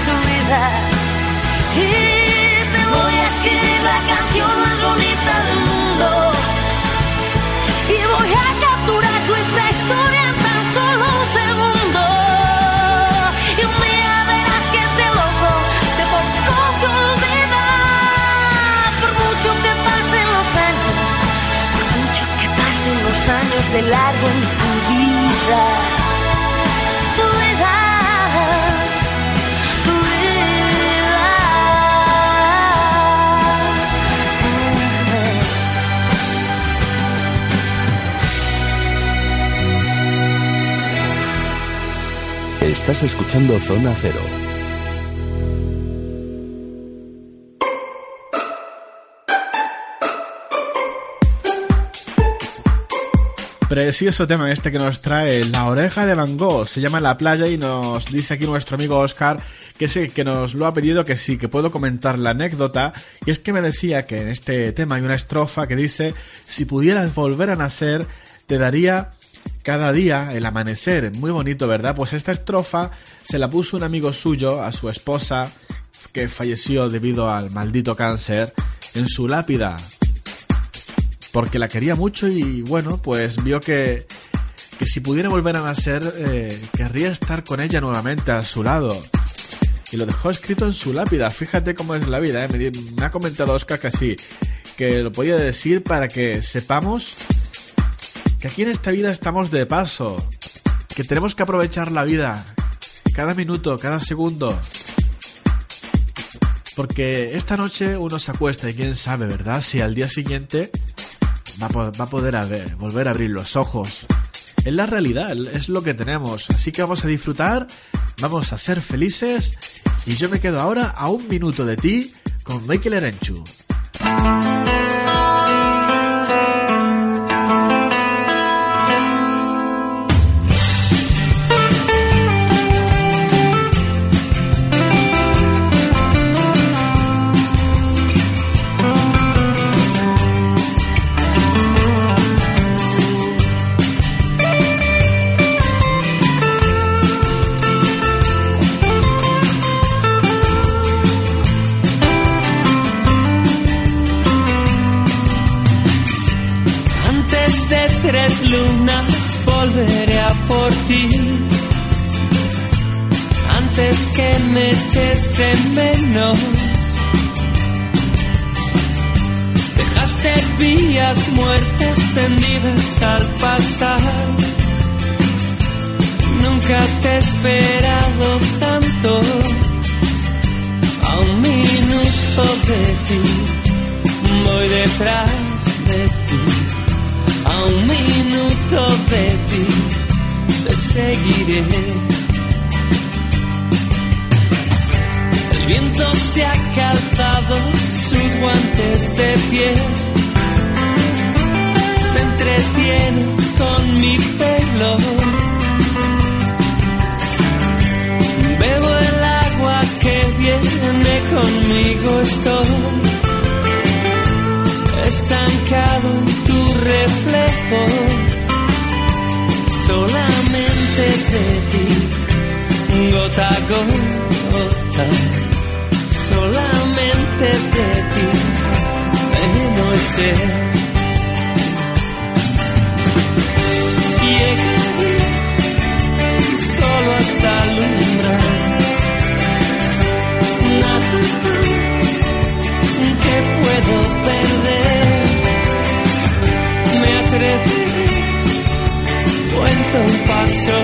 Y te voy a escribir la canción más bonita del mundo. Y voy a capturar nuestra historia en tan solo un segundo. Y un día verás que este loco de poco se olvida. Por mucho que pasen los años, por mucho que pasen los años de largo en tu vida. Estás escuchando Zona Cero. Precioso tema este que nos trae La Oreja de Van Gogh. Se llama La Playa y nos dice aquí nuestro amigo Oscar que es el que nos lo ha pedido que sí, que puedo comentar la anécdota. Y es que me decía que en este tema hay una estrofa que dice, si pudieras volver a nacer, te daría cada día el amanecer. Muy bonito, ¿verdad? Pues esta estrofa se la puso un amigo suyo a su esposa que falleció debido al maldito cáncer en su lápida. Porque la quería mucho y bueno, pues vio que, que si pudiera volver a nacer, eh, querría estar con ella nuevamente a su lado y lo dejó escrito en su lápida. Fíjate cómo es la vida, ¿eh? me, ha comentado Oscar que sí, que lo podía decir para que sepamos que aquí en esta vida estamos de paso, que tenemos que aprovechar la vida, cada minuto, cada segundo. Porque esta noche uno se acuesta y quién sabe, ¿verdad? Si al día siguiente va a, poder volver a abrir los ojos. Es la realidad, es lo que tenemos. Así que vamos a disfrutar, vamos a ser felices y yo me quedo ahora a un minuto de ti con Michael Erenchu. Que me eches de menos. Dejaste vías muertas tendidas al pasar. Nunca te he esperado tanto. A un minuto de ti, voy detrás de ti. A un minuto de ti, seguiré viento se ha calzado sus guantes de piel. Se entretiene con mi pelo. Bebo el agua que viene conmigo, estoy estancado en tu reflejo. Solamente de ti, no sé. Llegué solo hasta alumbrar. Nada que puedo perder. Me atreví, cuento un paso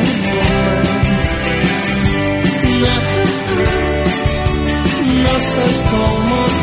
soy como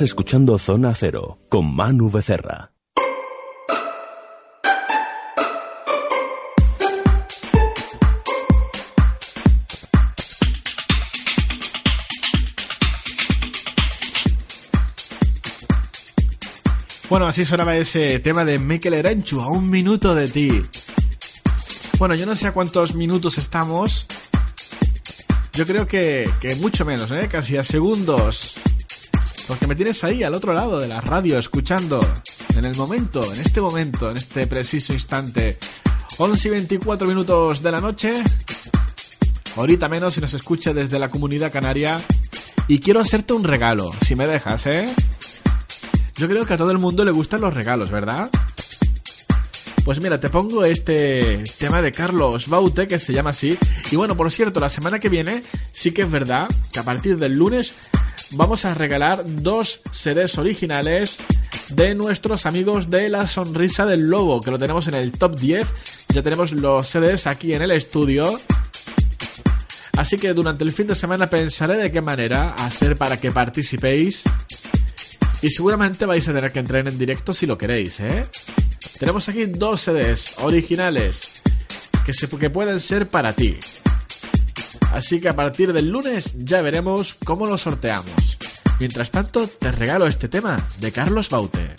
Escuchando Zona Cero con Manu Becerra. Bueno, así sonaba ese tema de Mikel Erenchu, a un minuto de ti. Bueno, yo no sé a cuántos minutos estamos. Yo creo que, que mucho menos, ¿eh? Casi a segundos. Porque me tienes ahí al otro lado de la radio escuchando. En el momento, en este momento, en este preciso instante. 11 y 24 minutos de la noche. Ahorita menos si nos escucha desde la comunidad canaria. Y quiero hacerte un regalo, si me dejas, ¿eh? Yo creo que a todo el mundo le gustan los regalos, ¿verdad? Pues mira, te pongo este tema de Carlos Baute, que se llama así. Y bueno, por cierto, la semana que viene sí que es verdad que a partir del lunes vamos a regalar dos CDs originales de nuestros amigos de La Sonrisa del Lobo, que lo tenemos en el top 10. Ya tenemos los CDs aquí en el estudio. Así que durante el fin de semana pensaré de qué manera hacer para que participéis. Y seguramente vais a tener que entrar en directo si lo queréis, ¿eh? Tenemos aquí dos CDs originales que, se, que pueden ser para ti. Así que a partir del lunes ya veremos cómo lo sorteamos. Mientras tanto, te regalo este tema de Carlos Baute.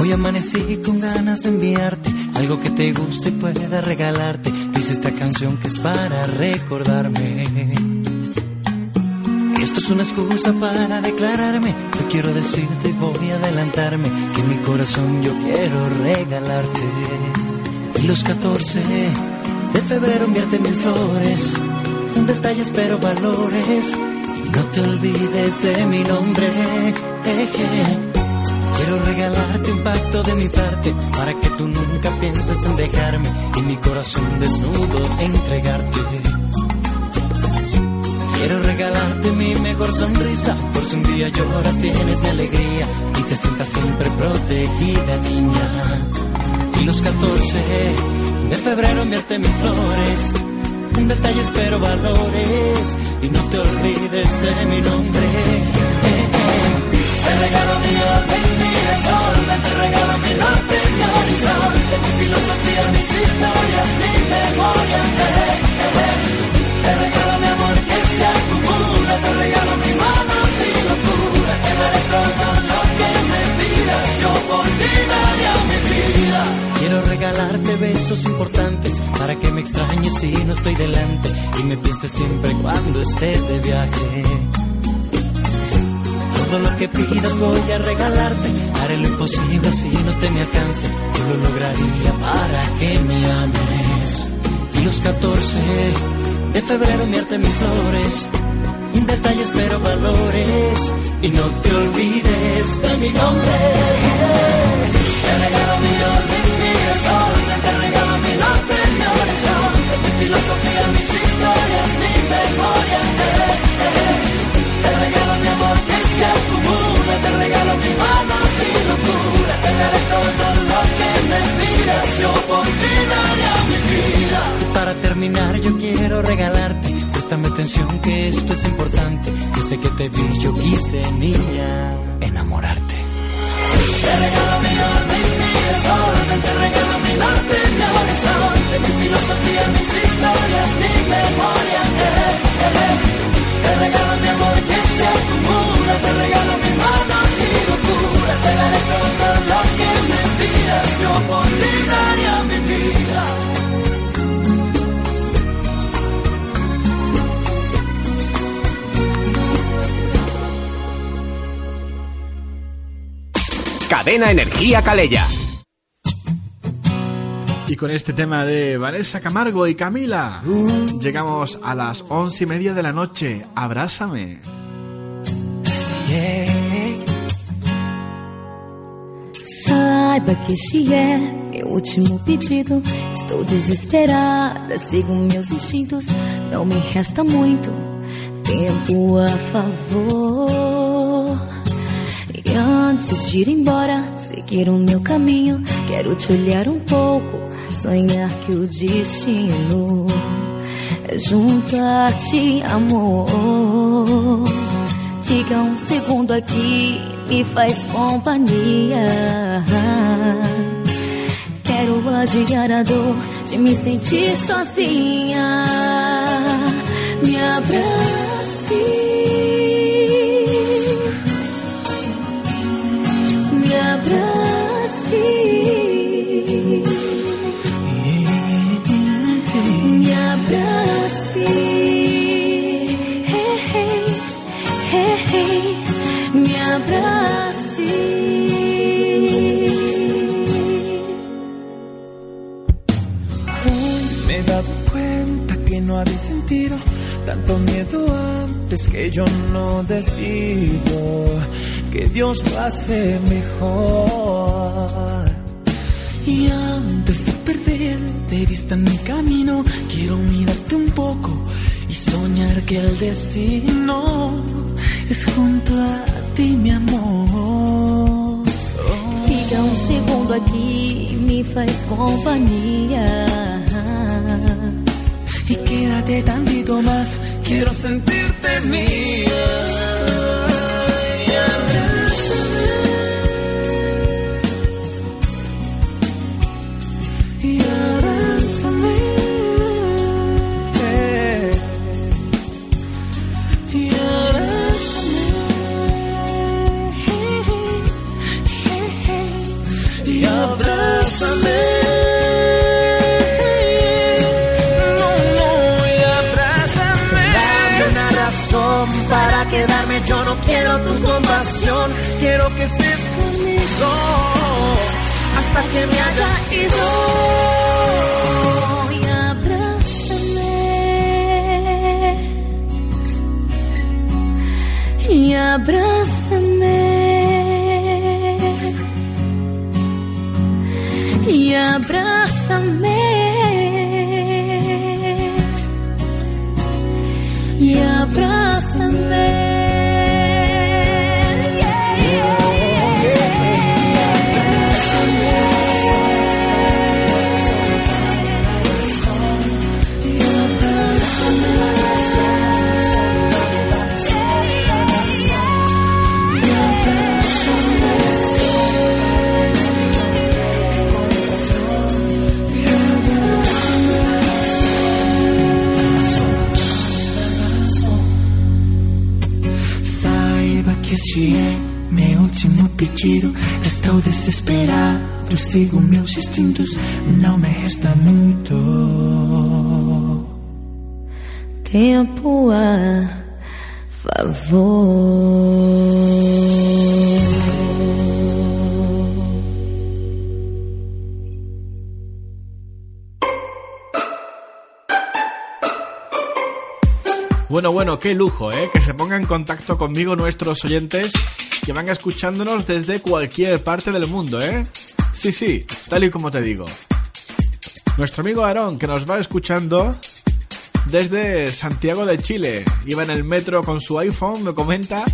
Hoy amanecí con ganas de enviarte algo que te guste y pueda regalarte. Dice esta canción que es para recordarme. Esto es una excusa para declararme. Yo quiero decirte, voy a adelantarme, que en mi corazón yo quiero regalarte. Y los 14 de febrero enviarte mil flores, detalles pero valores. No te olvides de mi nombre. Quiero regalarte un pacto de mi parte para que tú nunca pienses en dejarme y mi corazón desnudo entregarte. Quiero regalarte mi mejor sonrisa, por si un día lloras tienes mi alegría y te sientas siempre protegida, niña. Y los 14 de febrero enviarte mis flores, detalles pero valores. Y no te olvides de mi nombre. Te regalo mi orden, mi desorden, te regalo mi norte, mi horizonte, mi filosofía, mis historias, mi memoria. Te regalo mi amor que se acumula, te regalo mi mano, mi locura, te daré todo lo que me pidas, yo por ti daría mi vida. Quiero regalarte besos importantes para que me extrañes si no estoy delante y me pienses siempre cuando estés de viaje. Todo lo que pidas voy a regalarte, haré lo imposible si no esté mi alcance, yo lo lograría para que me ames. Y los 14 de febrero enviarte mis flores, detalles pero valores, y no te olvides de mi nombre. Te regalo mi orden, filosofía, mis historias, mi memoria. Te regalo mi amor que se acumula, te regalo mi mano, mi locura, te daré todo lo que me pidas, yo por ti daría mi vida. Y para terminar yo quiero regalarte, préstame atención que esto es importante, desde que te vi yo quise, niña, enamorarte. Te regalo mi orden, mi desorden, te regalo mi norte, mi horizonte, mi filosofía, mis historias, mi memoria. Eh, eh, eh. Te regalo mi amor que se acumula, te regalo mi mano, mi locura, te daré todo lo que me pidas, yo por mi vida. Cadena Energía Calella. Y con este tema de Vanessa Camargo y Camila, llegamos a las once y media de la noche. Abrázame. Saiba que este é meu último pedido. Estou desesperada, sigo meus instintos. Não me resta muito tempo a favor. E antes de ir embora, seguir o meu caminho, quero te olhar um pouco, sonhar que o destino é ti, amor. Fica um segundo aqui e faz companhia. Quero adiar a dor de me sentir sozinha. Me abrace. Miedo antes que yo no decido que Dios lo hace mejor. Y antes de perder de vista mi camino, quiero mirarte un poco y soñar que el destino es junto a ti, mi amor. Fica um segundo aqui, me faz companhia. Y quédate tantito más, quiero sentirte mía. Hasta que me haya ido. Pedido. Estou desesperado, sigo meus instintos. Não me resta muito. Tempo a favor. Bueno, bueno, qué lujo, ¿eh? Que se pongan en contacto conmigo nuestros oyentes que van escuchándonos desde cualquier parte del mundo, ¿eh? Sí, sí, tal y como te digo. Nuestro amigo Aarón, que nos va escuchando desde Santiago de Chile. Iba en el metro con su iPhone, me comenta,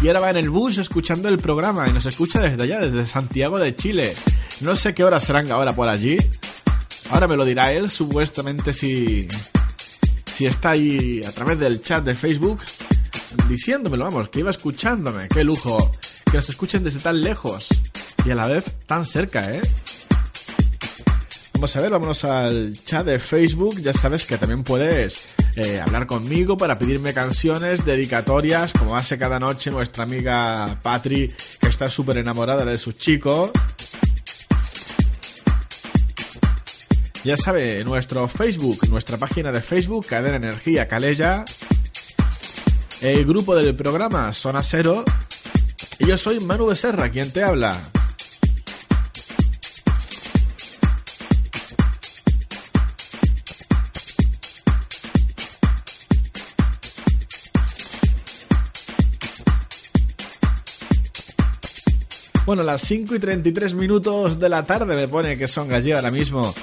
y ahora va en el bus escuchando el programa y nos escucha desde allá, desde Santiago de Chile. No sé qué horas serán ahora por allí. Ahora me lo dirá él, supuestamente si si está ahí a través del chat de Facebook diciéndomelo, vamos, que iba escuchándome. Qué lujo que nos escuchen desde tan lejos y a la vez tan cerca, ¿eh? Vamos a ver, vámonos al chat de Facebook. Ya sabes que también puedes eh, hablar conmigo para pedirme canciones, dedicatorias, como hace cada noche nuestra amiga Patri, que está súper enamorada de su chico. Ya sabe, nuestro Facebook, nuestra página de Facebook, Cadena Energía Calella, el grupo del programa Zona Cero, y yo soy Manu Becerra, quien te habla. Bueno, las 5 y 33 minutos de la tarde me pone que son allí ahora mismo.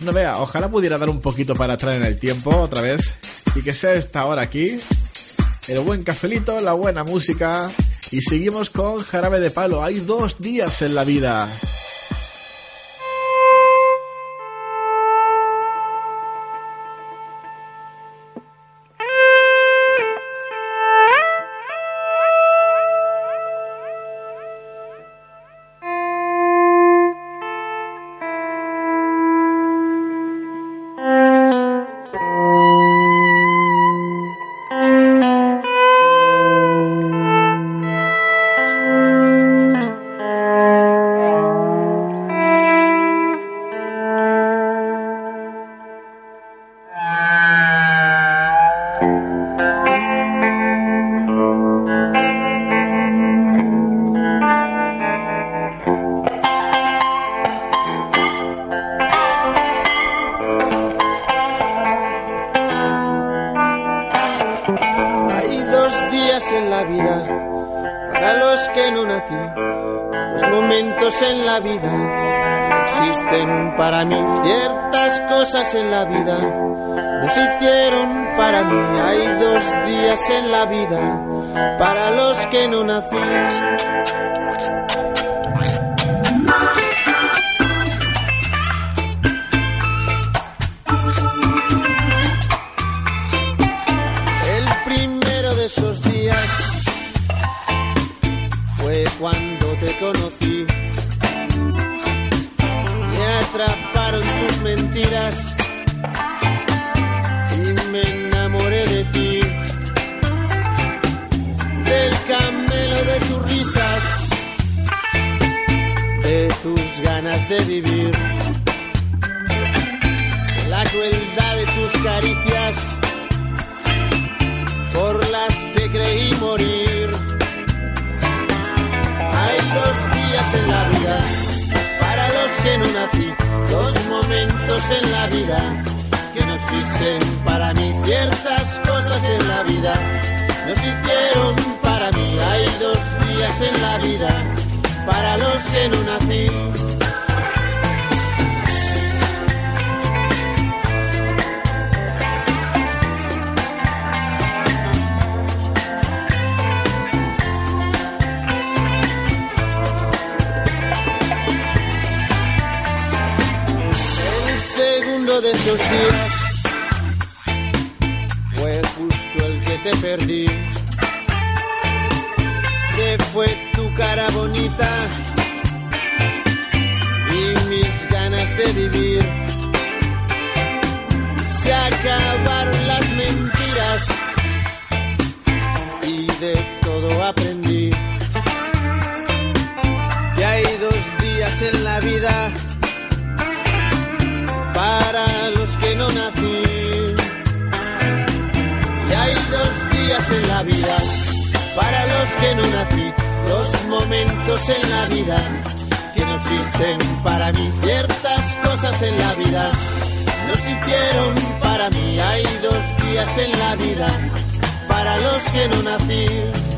No vea, ojalá pudiera dar un poquito para atrás en el tiempo otra vez y que sea esta hora aquí. El buen cafelito, la buena música y seguimos con Jarabe de Palo. Hay dos días en la vida. Fue tu cara bonita y mis ganas de vivir. Se acabaron las mentiras y de todo aprendí. Que hay dos días en la vida para los que no nací. Y hay dos días en la vida para los que no nací. Dos momentos en la vida que no existen para mí. Ciertas cosas en la vida no se hicieron para mí. Hay dos días en la vida para los que no nací.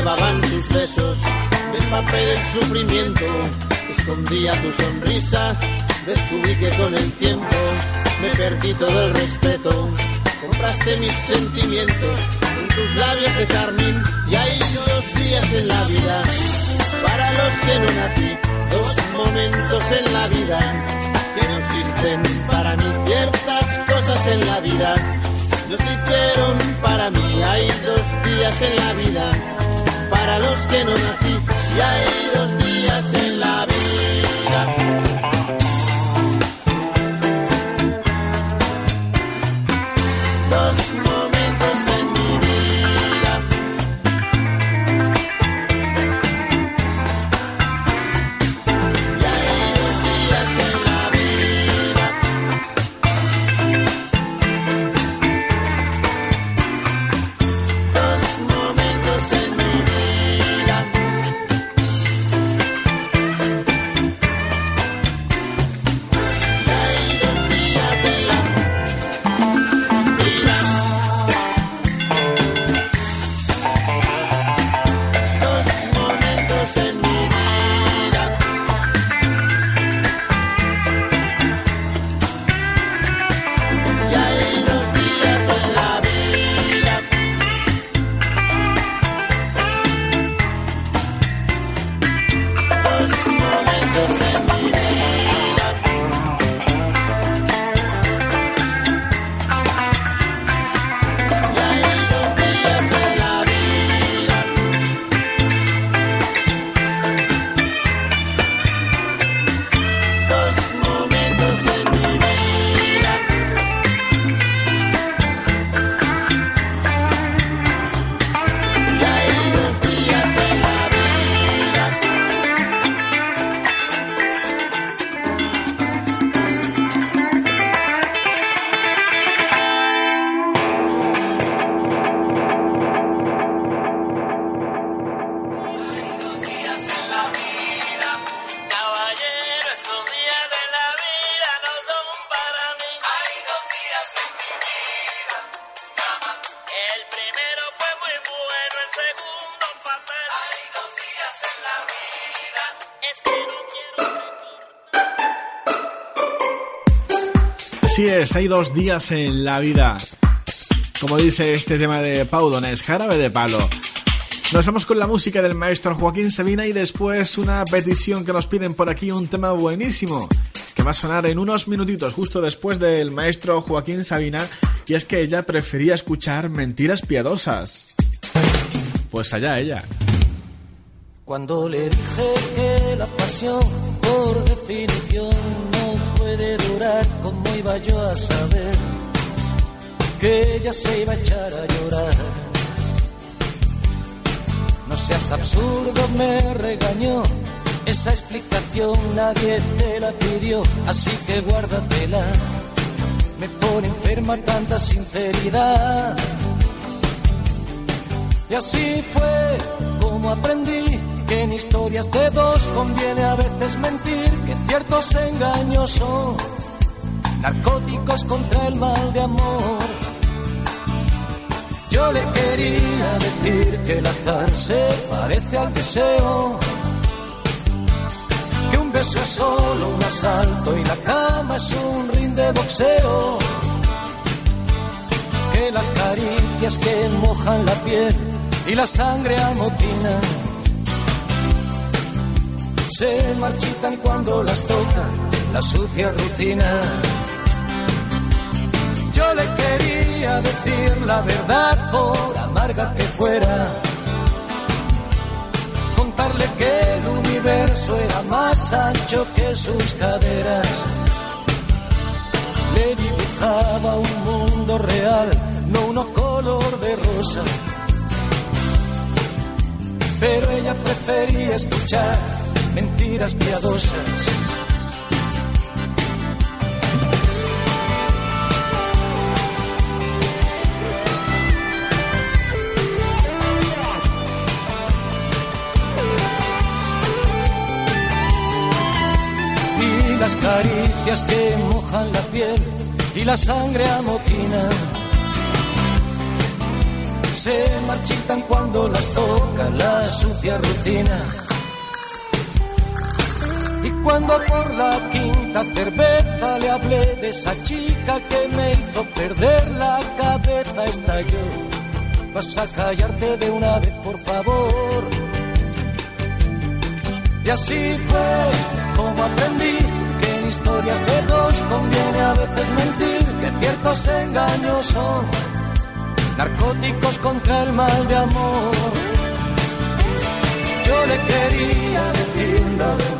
Llevaban tus besos, me empapé del sufrimiento, escondía tu sonrisa, descubrí que con el tiempo me perdí todo el respeto, compraste mis sentimientos con tus labios de carmín y hay dos días en la vida. Para los que no nací, dos momentos en la vida que no existen. Para mí, ciertas cosas en la vida no se hicieron para mí. Hay dos días en la vida para los que no nací. Y hay dos Así es, hay dos días en la vida. Como dice este tema de Pau Donés, jarabe de palo. Nos vamos con la música del maestro Joaquín Sabina y después una petición que nos piden por aquí, un tema buenísimo que va a sonar en unos minutitos justo después del maestro Joaquín Sabina y es que ella prefería escuchar mentiras piadosas. Pues allá ella. Cuando le dije que la pasión por definición puede durar, ¿cómo iba yo a saber que ella se iba a echar a llorar? No seas absurdo, me regañó. Esa explicación nadie te la pidió, así que guárdatela. Me pone enferma tanta sinceridad. Y así fue como aprendí que en historias de dos conviene a veces mentir, que ciertos engaños son narcóticos contra el mal de amor. Yo le quería decir que el azar se parece al deseo, que un beso es solo un asalto y la cama es un ring de boxeo, que las caricias que mojan la piel y la sangre amotinan se marchitan cuando las toca la sucia rutina. Yo le quería decir la verdad por amarga que fuera. Contarle que el universo era más ancho que sus caderas. Le dibujaba un mundo real, no uno color de rosa. Pero ella prefería escuchar mentiras piadosas. Y las caricias que mojan la piel y la sangre amotina se marchitan cuando las toca la sucia rutina. Cuando por la quinta cerveza le hablé de esa chica que me hizo perder la cabeza, estalló. Vas a callarte de una vez, por favor. Y así fue como aprendí que en historias de dos conviene a veces mentir, que ciertos engaños son narcóticos contra el mal de amor. Yo le quería decir la verdad,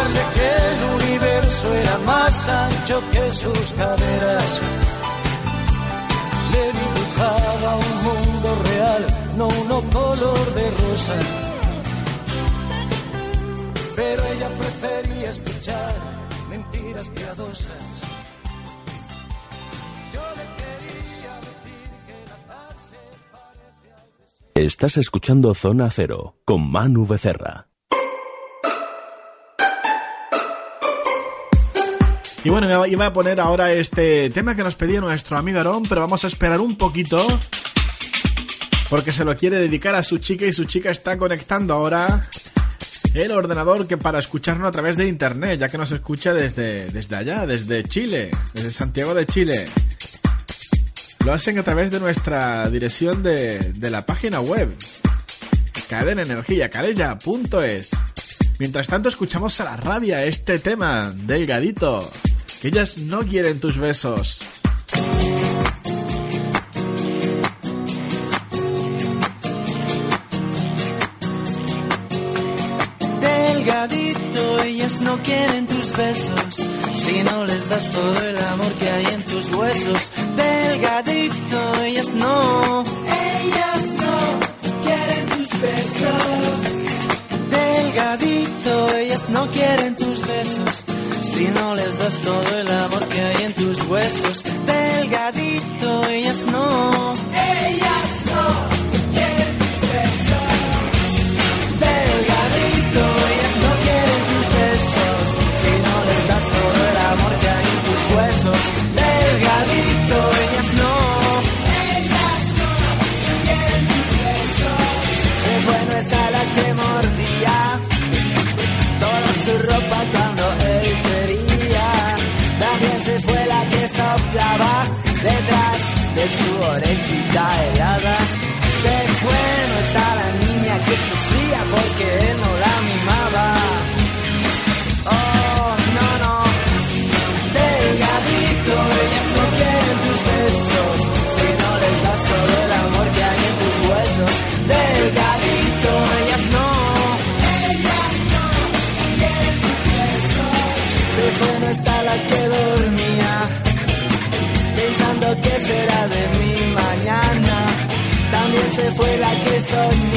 Contarle que el universo era más ancho que sus caderas. Le dibujaba un mundo real, no uno color de rosa. Pero ella prefería escuchar mentiras piadosas. Estás escuchando Zona Cero con Manu Becerra. Y bueno, iba a poner ahora este tema que nos pedía nuestro amigo Aarón, pero vamos a esperar un poquito. Porque se lo quiere dedicar a su chica y su chica está conectando ahora el ordenador que para escucharnos a través de internet, ya que nos escucha desde, desde allá, desde Chile, desde Santiago de Chile. Lo hacen a través de nuestra dirección de, de la página web. Cadena Energía, cadella.es. Mientras tanto escuchamos a la rabia este tema, delgadito. Ellas no quieren tus besos. Delgadito, ellas no quieren tus besos. Si no les das todo el amor que hay en tus huesos. Delgadito, ellas no. Ellas no quieren tus besos. Delgadito, ellas no quieren tus besos. Si no les das todo el amor que hay en tus huesos. Delgadito, ellas no. Ellas no. Detrás de su orejita helada. Se fue, no está la la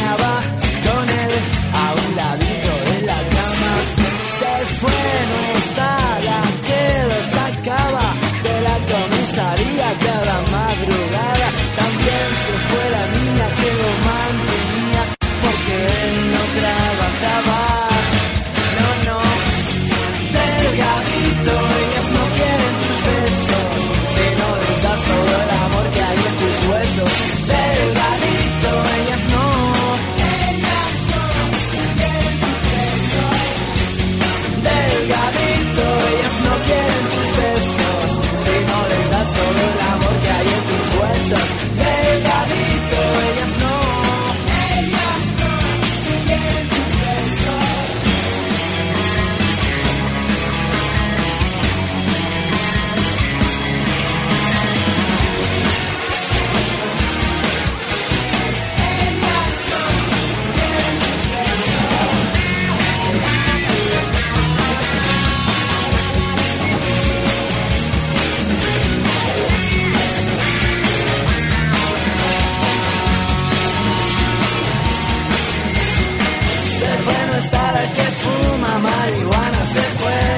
está la que fuma marihuana. Se fue,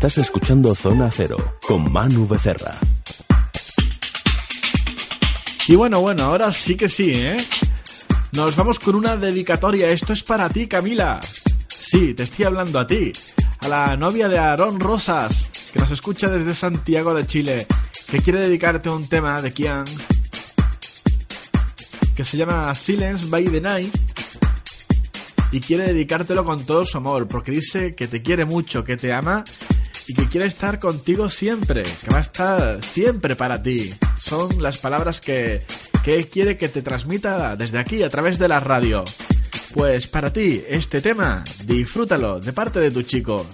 Estás escuchando Zona Cero con Manu Becerra. Y bueno, bueno, ahora sí que sí, ¿eh? Nos vamos con una dedicatoria. Esto es para ti, Camila. Sí, te estoy hablando a ti. A la novia de Aarón Rosas, que nos escucha desde Santiago de Chile, que quiere dedicarte un tema de Kian, que se llama Silence by the Night, y quiere dedicártelo con todo su amor, porque dice que te quiere mucho, que te ama y que quiere estar contigo siempre, que va a estar siempre para ti. Son las palabras que, que quiere que te transmita desde aquí a través de la radio. Pues para ti, este tema, disfrútalo de parte de tu chico.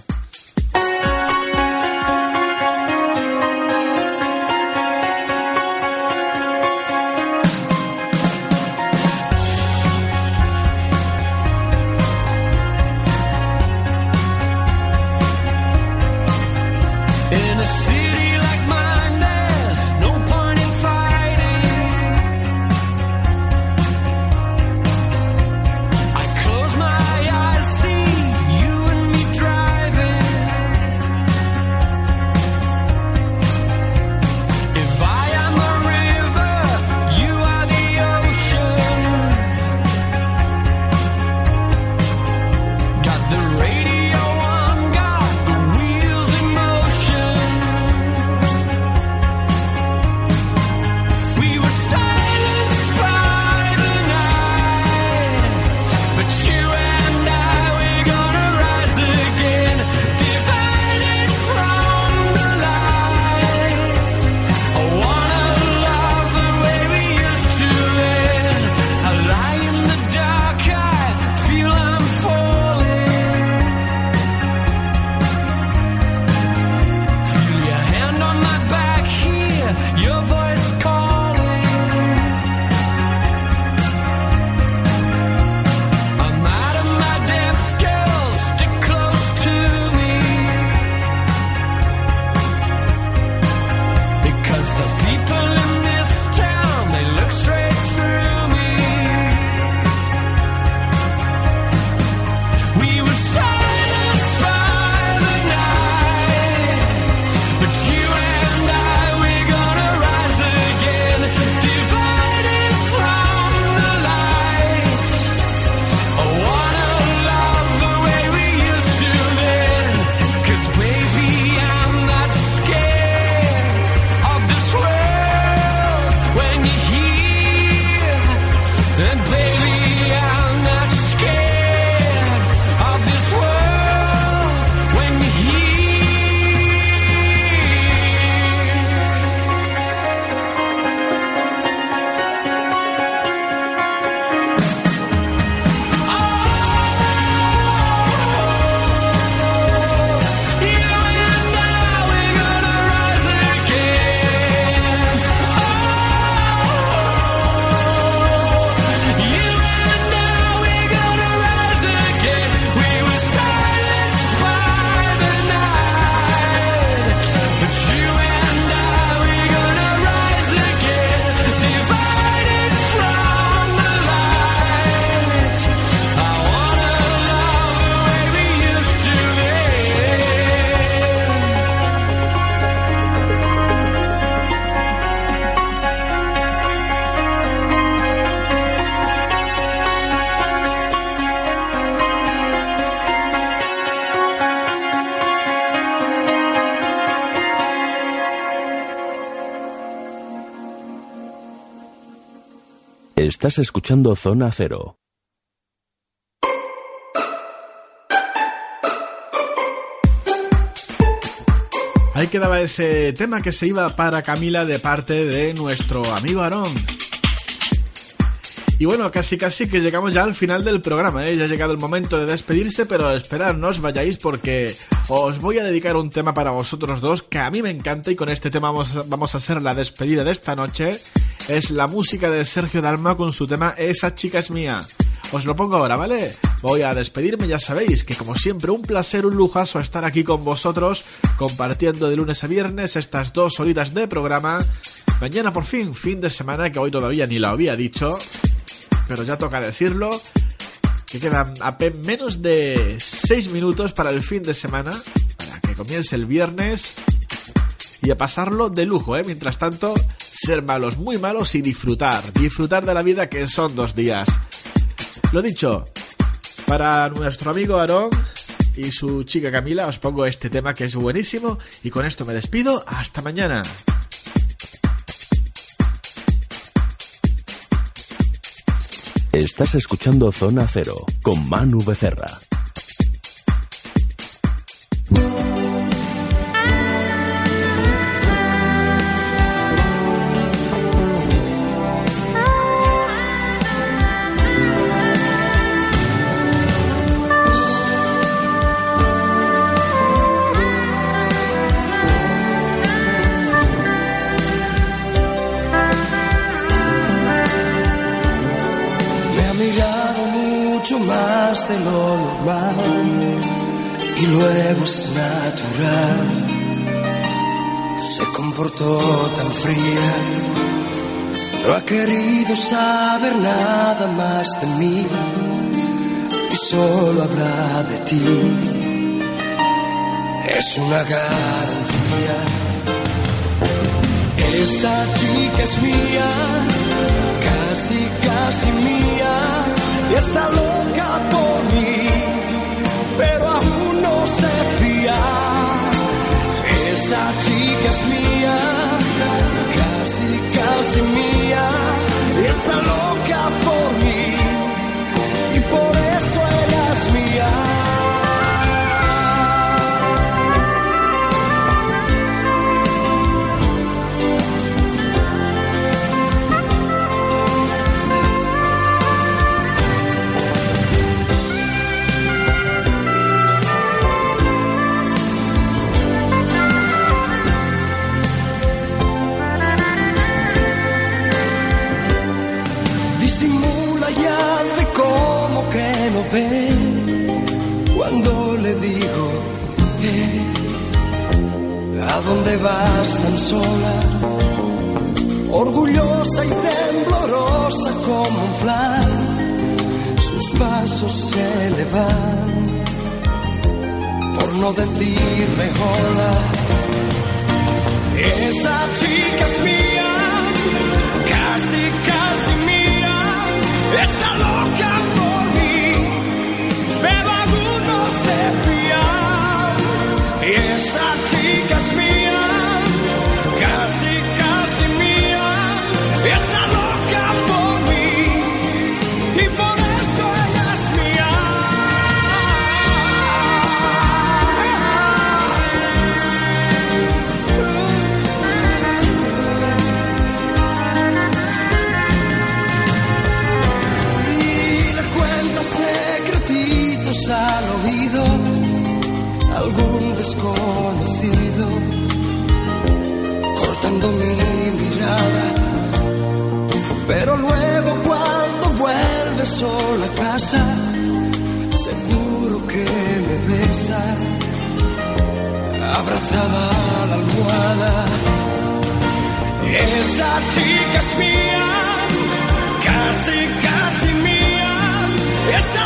Estás escuchando Zona Cero. Ahí quedaba ese tema que se iba para Camila de parte de nuestro amigo Aarón. Y bueno, casi casi que llegamos ya al final del programa, ¿eh? ya ha llegado el momento de despedirse, pero esperad, no os vayáis porque os voy a dedicar un tema para vosotros dos que a mí me encanta y con este tema vamos, vamos a hacer la despedida de esta noche. Es la música de Sergio Dalma con su tema Esa chica es mía. Os lo pongo ahora, ¿vale? Voy a despedirme, ya sabéis que como siempre un placer, un lujazo estar aquí con vosotros, compartiendo de lunes a viernes estas dos horitas de programa. Mañana por fin, fin de semana, que hoy todavía ni lo había dicho pero ya toca decirlo, que quedan apenas menos de 6 minutos para el fin de semana, para que comience el viernes y a pasarlo de lujo, ¿eh? Mientras tanto, ser malos, muy malos y disfrutar, disfrutar de la vida que son dos días. Lo dicho, para nuestro amigo Aarón y su chica Camila os pongo este tema que es buenísimo y con esto me despido, hasta mañana. Estás escuchando Zona Cero con Manu Becerra. De lo normal y luego es natural. Se comportó tan fría, no ha querido saber nada más de mí y solo habla de ti. Es una garantía. Esa chica es mía, casi, casi mía está loca por mí, pero aún no se fía. Esa chica es mía, casi, casi mía, está loca por mí, ¿a dónde vas tan sola? Orgullosa y temblorosa como un flan, sus pasos se le van, por no decirme hola. Esa chica es mía, casi, casi mía, está loca. Sola casa, seguro que me besa, abrazada a la almohada. Esa chica es mía, casi, casi mía, está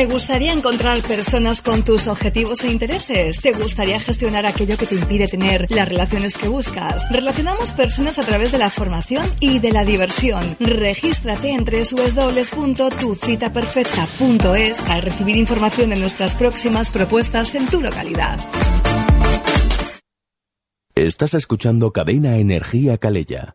¿Te gustaría encontrar personas con tus objetivos e intereses? ¿Te gustaría gestionar aquello que te impide tener las relaciones que buscas? Relacionamos personas a través de la formación y de la diversión. Regístrate en www.tucitaperfecta.es para recibir información de nuestras próximas propuestas en tu localidad. Estás escuchando Cadena Energía Calella.